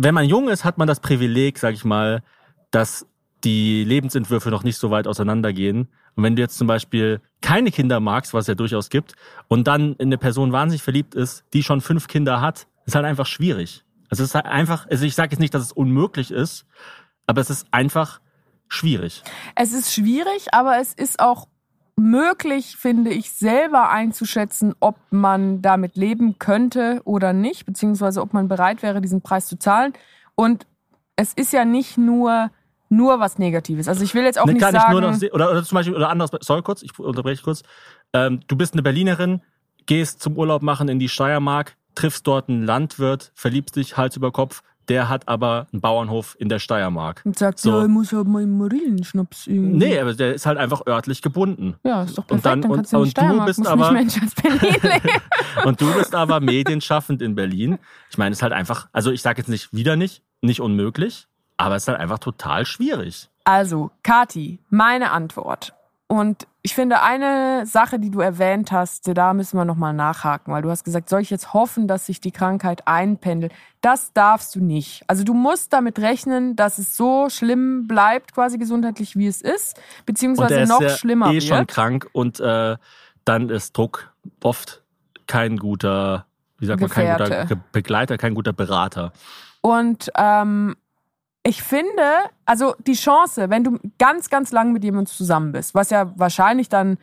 wenn man jung ist, hat man das Privileg, sag ich mal, dass die Lebensentwürfe noch nicht so weit auseinandergehen. Und wenn du jetzt zum Beispiel keine Kinder magst, was es ja durchaus gibt, und dann in eine Person wahnsinnig verliebt ist, die schon fünf Kinder hat, ist halt einfach schwierig. Also es ist halt einfach, also ich sage jetzt nicht, dass es unmöglich ist, aber es ist einfach schwierig. Es ist schwierig, aber es ist auch möglich, finde ich, selber einzuschätzen, ob man damit leben könnte oder nicht, beziehungsweise ob man bereit wäre, diesen Preis zu zahlen. Und es ist ja nicht nur nur was Negatives. Also ich will jetzt auch Ne, nicht kann sagen, ich nur noch oder, oder zum Beispiel, oder anderes, sorry kurz, ich unterbreche kurz. Ähm, du bist eine Berlinerin, gehst zum Urlaub machen in die Steiermark, triffst dort einen Landwirt, verliebst dich Hals über Kopf, der hat aber einen Bauernhof in der Steiermark. und sagt, So. ja, ich muss ja meinen Marillenschnaps irgendwie. Nee, aber der ist halt einfach örtlich gebunden. Ja, ist doch Und perfekt. dann- dann, und- kannst du in und du bist aber- nicht Mensch aus Berlin. Und du bist aber medienschaffend in Berlin. Ich meine, es ist halt einfach, also ich sage jetzt nicht wieder nicht, nicht unmöglich, aber es ist halt einfach total schwierig. Also, Kati, meine Antwort. Und ich finde, eine Sache, die du erwähnt hast, da müssen wir nochmal nachhaken, weil du hast gesagt, soll ich jetzt hoffen, dass sich die Krankheit einpendelt? Das darfst du nicht. Also du musst damit rechnen, dass es so schlimm bleibt, quasi gesundheitlich, wie es ist, beziehungsweise ist noch ja schlimmer eh wird. schon krank und äh, dann ist Druck oft kein guter, wie sagt man, kein guter Begleiter, kein guter Berater. Und ähm, ich finde, also die Chance, wenn du ganz, ganz lang mit jemandem zusammen bist, was ja wahrscheinlich dann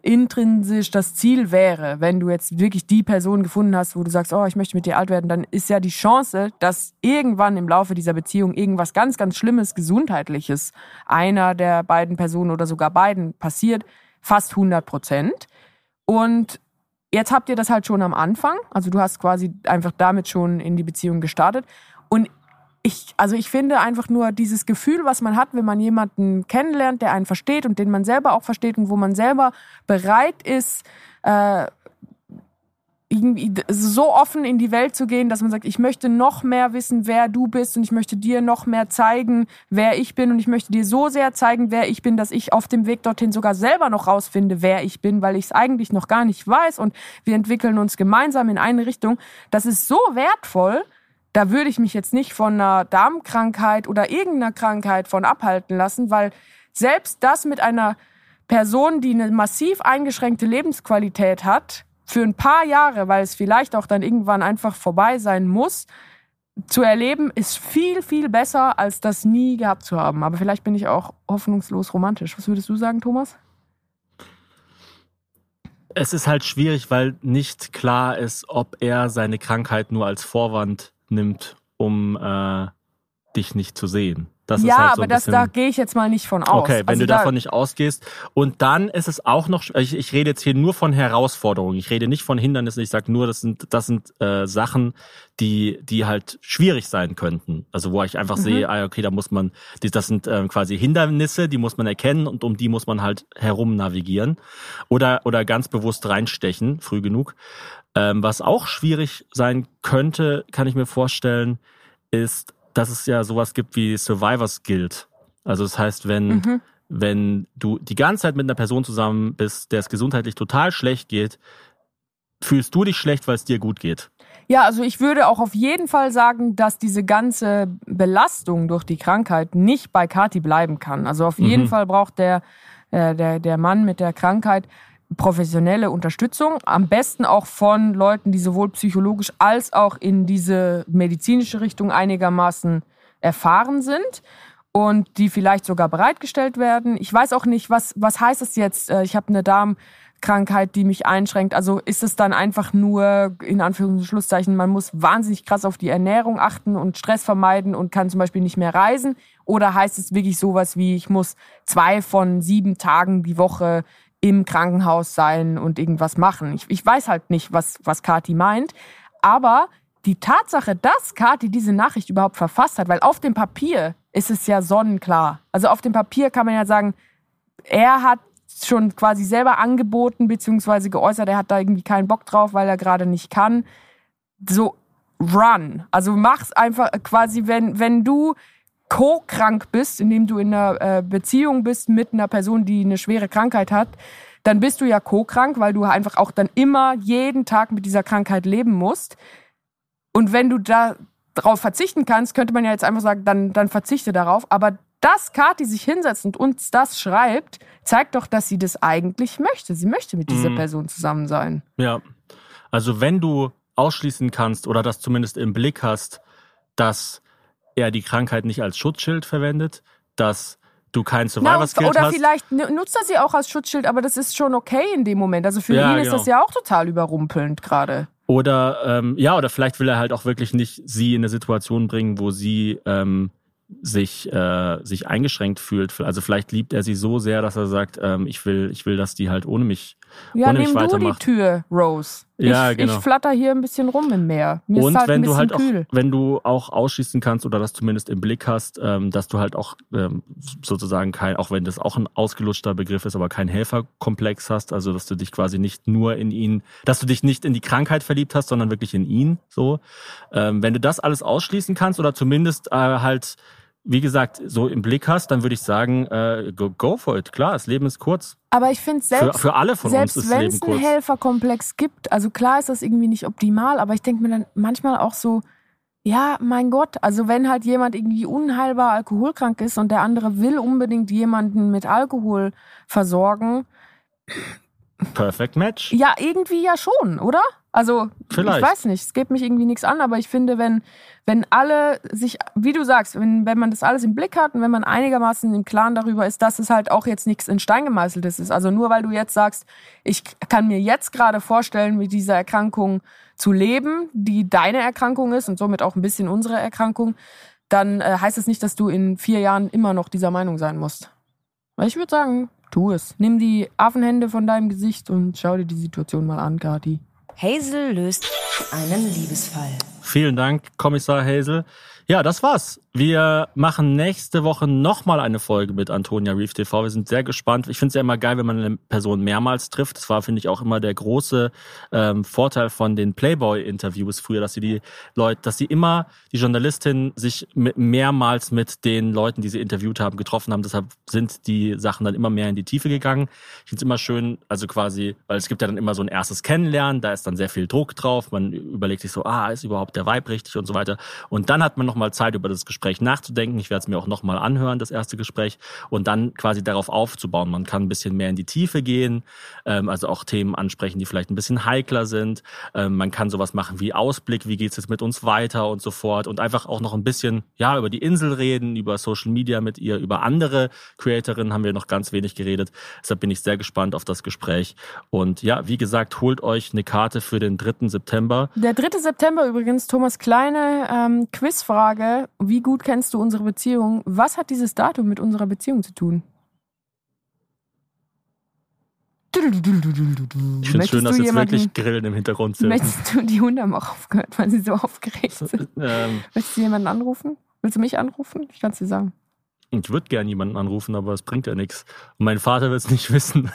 intrinsisch das Ziel wäre, wenn du jetzt wirklich die Person gefunden hast, wo du sagst, oh, ich möchte mit dir alt werden, dann ist ja die Chance, dass irgendwann im Laufe dieser Beziehung irgendwas ganz, ganz Schlimmes, Gesundheitliches einer der beiden Personen oder sogar beiden passiert, fast 100 Prozent. Und jetzt habt ihr das halt schon am Anfang. Also du hast quasi einfach damit schon in die Beziehung gestartet. Und ich, also ich finde einfach nur dieses Gefühl, was man hat, wenn man jemanden kennenlernt, der einen versteht und den man selber auch versteht und wo man selber bereit ist, äh, irgendwie so offen in die Welt zu gehen, dass man sagt, ich möchte noch mehr wissen, wer du bist und ich möchte dir noch mehr zeigen, wer ich bin und ich möchte dir so sehr zeigen, wer ich bin, dass ich auf dem Weg dorthin sogar selber noch rausfinde, wer ich bin, weil ich es eigentlich noch gar nicht weiß und wir entwickeln uns gemeinsam in eine Richtung. Das ist so wertvoll, da würde ich mich jetzt nicht von einer Darmkrankheit oder irgendeiner Krankheit von abhalten lassen, weil selbst das mit einer Person, die eine massiv eingeschränkte Lebensqualität hat, für ein paar Jahre, weil es vielleicht auch dann irgendwann einfach vorbei sein muss, zu erleben, ist viel, viel besser, als das nie gehabt zu haben. Aber vielleicht bin ich auch hoffnungslos romantisch. Was würdest du sagen, Thomas? Es ist halt schwierig, weil nicht klar ist, ob er seine Krankheit nur als Vorwand nimmt, um äh, dich nicht zu sehen. Das ja, ist halt so aber das, da gehe ich jetzt mal nicht von aus. Okay, wenn Also du da, davon nicht ausgehst. Und dann ist es auch noch, ich, ich rede jetzt hier nur von Herausforderungen. Ich rede nicht von Hindernissen. Ich sage nur, das sind, das sind äh, Sachen, die, die halt schwierig sein könnten. Also wo ich einfach Mhm. sehe, ah, okay, da muss man, das sind ähm, quasi Hindernisse, die muss man erkennen und um die muss man halt herum navigieren. Oder, oder ganz bewusst reinstechen, früh genug. Ähm, was auch schwierig sein könnte, kann ich mir vorstellen, ist, dass es ja sowas gibt wie Survivors Guild. Also das heißt, wenn, Mhm. wenn du die ganze Zeit mit einer Person zusammen bist, der es gesundheitlich total schlecht geht, fühlst du dich schlecht, weil es dir gut geht. Ja, also ich würde auch auf jeden Fall sagen, dass diese ganze Belastung durch die Krankheit nicht bei Kati bleiben kann. Also auf jeden Mhm. Fall braucht der, äh, der, der Mann mit der Krankheit professionelle Unterstützung. Am besten auch von Leuten, die sowohl psychologisch als auch in diese medizinische Richtung einigermaßen erfahren sind und die vielleicht sogar bereitgestellt werden. Ich weiß auch nicht, was, was heißt es jetzt? Äh, Ich habe eine Darmkrankheit, die mich einschränkt. Also ist es dann einfach nur, in Anführungs- und Schlusszeichen, man muss wahnsinnig krass auf die Ernährung achten und Stress vermeiden und kann zum Beispiel nicht mehr reisen? Oder heißt es wirklich sowas wie, ich muss zwei von sieben Tagen die Woche im Krankenhaus sein und irgendwas machen? Ich, ich weiß halt nicht, was, was Kati meint. Aber die Tatsache, dass Kati diese Nachricht überhaupt verfasst hat, weil auf dem Papier ist es ja sonnenklar. Also auf dem Papier kann man ja sagen, er hat schon quasi selber angeboten beziehungsweise geäußert, er hat da irgendwie keinen Bock drauf, weil er gerade nicht kann. So run. Also mach's einfach quasi, wenn, wenn du co-krank bist, indem du in einer äh, Beziehung bist mit einer Person, die eine schwere Krankheit hat, dann bist du ja co-krank, weil du einfach auch dann immer jeden Tag mit dieser Krankheit leben musst. Und wenn du da drauf verzichten kannst, könnte man ja jetzt einfach sagen, dann, dann verzichte darauf. Aber dass Kathi sich hinsetzt und uns das schreibt, zeigt doch, dass sie das eigentlich möchte. Sie möchte mit dieser Mhm. Person zusammen sein. Ja. Also wenn du ausschließen kannst oder das zumindest im Blick hast, dass er die Krankheit nicht als Schutzschild verwendet, dass du kein Survivor Skill oder hast. vielleicht nu- nutzt er sie auch als Schutzschild, aber das ist schon okay in dem Moment. Also für Ja, ihn ist genau. das ja auch total überrumpelnd gerade. Oder ähm, ja, oder vielleicht will er halt auch wirklich nicht sie in eine Situation bringen, wo sie ähm, sich äh, sich eingeschränkt fühlt. Also vielleicht liebt er sie so sehr, dass er sagt, ähm, ich will ich will, dass die halt ohne mich Ja, nimm du die. Tür, Rose. Ja, ich, genau. ich flatter hier ein bisschen rum im Meer. Mir und ist halt wenn ein du bisschen halt auch, kühl. wenn du auch ausschließen kannst oder das zumindest im Blick hast, ähm, dass du halt auch ähm, sozusagen kein, auch wenn das auch ein ausgelutschter Begriff ist, aber keinen Helferkomplex hast, also dass du dich quasi nicht nur in ihn, dass du dich nicht in die Krankheit verliebt hast, sondern wirklich in ihn. So, ähm, wenn du das alles ausschließen kannst oder zumindest äh, halt wie gesagt, so im Blick hast, dann würde ich sagen, äh, go, go for it. Klar, das Leben ist kurz. Aber ich finde Für, selbst, für alle von uns selbst ist wenn es einen. Helferkomplex gibt, also klar ist das irgendwie nicht optimal, aber ich denke mir dann manchmal auch so, ja, mein Gott, also wenn halt jemand irgendwie unheilbar alkoholkrank ist und der andere will unbedingt jemanden mit Alkohol versorgen, Perfect Match. ja, irgendwie ja schon, oder? Also, Vielleicht. ich weiß nicht, es geht mich irgendwie nichts an, aber ich finde, wenn, wenn alle sich, wie du sagst, wenn, wenn man das alles im Blick hat und wenn man einigermaßen im Klaren darüber ist, dass es halt auch jetzt nichts in Stein gemeißeltes ist. Also nur weil du jetzt sagst, ich kann mir jetzt gerade vorstellen, mit dieser Erkrankung zu leben, die deine Erkrankung ist und somit auch ein bisschen unsere Erkrankung, dann äh, heißt es nicht, dass du in vier Jahren immer noch dieser Meinung sein musst. Ich würde sagen, tu es. Nimm die Affenhände von deinem Gesicht und schau dir die Situation mal an, Kati. Hazel löst einen Liebesfall. Vielen Dank, Kommissar Hazel. Ja, das war's. Wir machen nächste Woche nochmal eine Folge mit Antonia Reef TV. Wir sind sehr gespannt. Ich finde es ja immer geil, wenn man eine Person mehrmals trifft. Das war, finde ich, auch immer der große ähm, Vorteil von den Playboy-Interviews früher, dass sie die Leute, dass sie immer die Journalistin sich mit, mehrmals mit den Leuten, die sie interviewt haben, getroffen haben. Deshalb sind die Sachen dann immer mehr in die Tiefe gegangen. Ich finde es immer schön, also quasi, weil es gibt ja dann immer so ein erstes Kennenlernen, da ist dann sehr viel Druck drauf. Man überlegt sich so, ah, ist überhaupt der Vibe richtig und so weiter. Und dann hat man noch mal Zeit, über das Gespräch nachzudenken. Ich werde es mir auch nochmal anhören, das erste Gespräch, und dann quasi darauf aufzubauen. Man kann ein bisschen mehr in die Tiefe gehen, ähm, also auch Themen ansprechen, die vielleicht ein bisschen heikler sind. Ähm, man kann sowas machen wie Ausblick, wie geht's jetzt mit uns weiter und so fort. Und einfach auch noch ein bisschen, ja, über die Insel reden, über Social Media mit ihr, über andere Creatorinnen haben wir noch ganz wenig geredet. Deshalb bin ich sehr gespannt auf das Gespräch. Und ja, wie gesagt, holt euch eine Karte für den 3. September. Der 3. September übrigens, Thomas Kleine, ähm, Quizfrage. Wie gut kennst du unsere Beziehung? Was hat dieses Datum mit unserer Beziehung zu tun? Ich finde es schön, dass jetzt wirklich Grillen im Hintergrund sind. Möchtest du die Hunde haben auch aufgehört, weil sie so aufgeregt sind? Ähm, Möchtest du jemanden anrufen? Willst du mich anrufen? Ich kann es dir sagen. ich würde gerne jemanden anrufen, aber es bringt ja nichts. Und mein Vater wird es nicht wissen.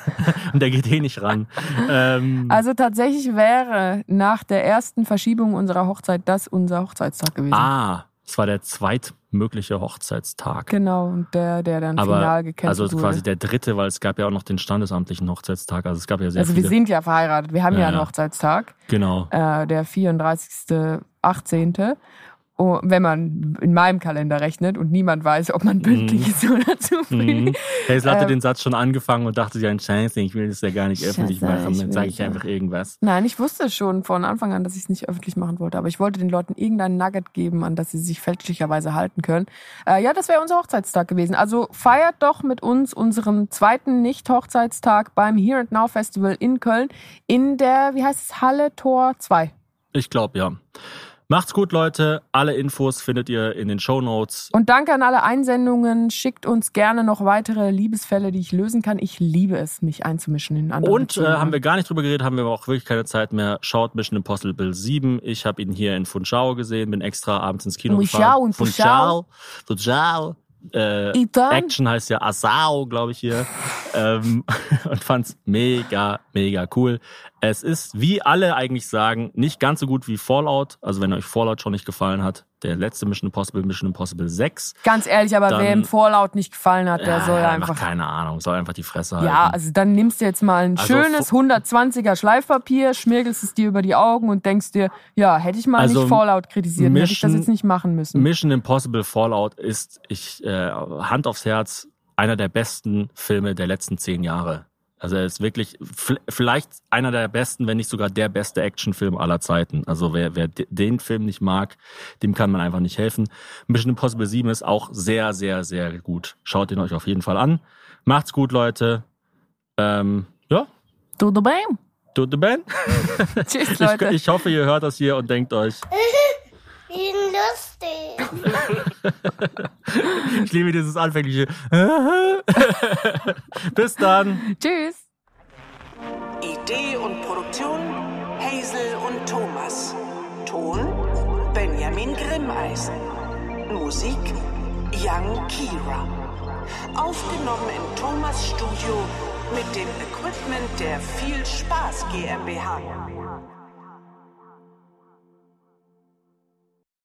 Und der geht eh nicht ran. Ähm, Also tatsächlich wäre nach der ersten Verschiebung unserer Hochzeit das unser Hochzeitstag gewesen. ah, es war der zweitmögliche Hochzeitstag. Genau, und der, der dann final Aber gecancelt also wurde. quasi der dritte, weil es gab ja auch noch den standesamtlichen Hochzeitstag. Also es gab ja sehr also wir viele. sind ja verheiratet, wir haben ja, Ja, einen. Hochzeitstag, genau. äh, der 34. 18. Oh, wenn man in meinem Kalender rechnet und niemand weiß, ob man pünktlich ist oder zufrieden. Mhm. Hazel hatte Ähm, den Satz schon angefangen und dachte sich ein Scheiße, ich will das ja gar nicht öffentlich Scheiße, machen. ich Dann sage ich einfach irgendwas. Nein, ich wusste schon von Anfang an, dass ich es nicht öffentlich machen wollte, aber ich wollte den Leuten irgendein Nugget geben, an das sie sich fälschlicherweise halten können. Äh, ja, das wäre unser Hochzeitstag gewesen. Also feiert doch mit uns unseren zweiten Nicht-Hochzeitstag beim Here and Now Festival in Köln in der, wie heißt es, Halle Tor 2. Ich glaube, ja. Macht's gut, Leute. Alle Infos findet ihr in den Show Notes. Und danke an alle Einsendungen. Schickt uns gerne noch weitere Liebesfälle, die ich lösen kann. Ich liebe es, mich einzumischen in andere Und äh, haben wir gar nicht drüber geredet, haben wir aber auch wirklich keine Zeit mehr. Schaut Mission Impossible 7. Ich habe ihn hier in Funchal gesehen, bin extra abends ins Kino Funchal gefahren. und Funchal. Funchal. Äh? Action heißt ja Asao, glaube ich hier. ähm, und fand's mega, mega cool. Es ist, wie alle eigentlich sagen, nicht ganz so gut wie Fallout. Also wenn euch Fallout schon nicht gefallen hat, der letzte Mission Impossible, Mission Impossible 6. Ganz ehrlich, aber Dann- wer im Fallout nicht gefallen hat, der Ja, soll ja, einfach keine Ahnung, soll einfach die Fresse halten. Ja, also dann nimmst du jetzt mal ein Also schönes 120er Schleifpapier, schmirgelst es dir über die Augen und denkst dir, ja, hätte ich mal Also nicht Fallout kritisiert, hätte ich das Mission- jetzt nicht machen müssen. Mission Impossible Fallout ist, ich, äh, Hand aufs Herz, einer der besten Filme der letzten zehn Jahre. Also er ist wirklich vielleicht einer der besten, wenn nicht sogar der beste Actionfilm aller Zeiten. Also wer, wer de- den Film nicht mag, dem kann man einfach nicht helfen. Mission Impossible 7 ist auch sehr, sehr, sehr gut. Schaut ihn euch auf jeden Fall an. Macht's gut, Leute. Ähm, ja, bam. du, du Ben. Tschüss, Ich, Leute. ich hoffe, ihr hört das hier und denkt euch, Wie lustig. ich liebe dieses anfängliche. Bis dann. Tschüss. Idee und Produktion Hazel und Thomas. Ton Benjamin Grimmeisen. Musik Young Kira. Aufgenommen im Thomas Studio mit dem Equipment der Viel Spaß GmbH.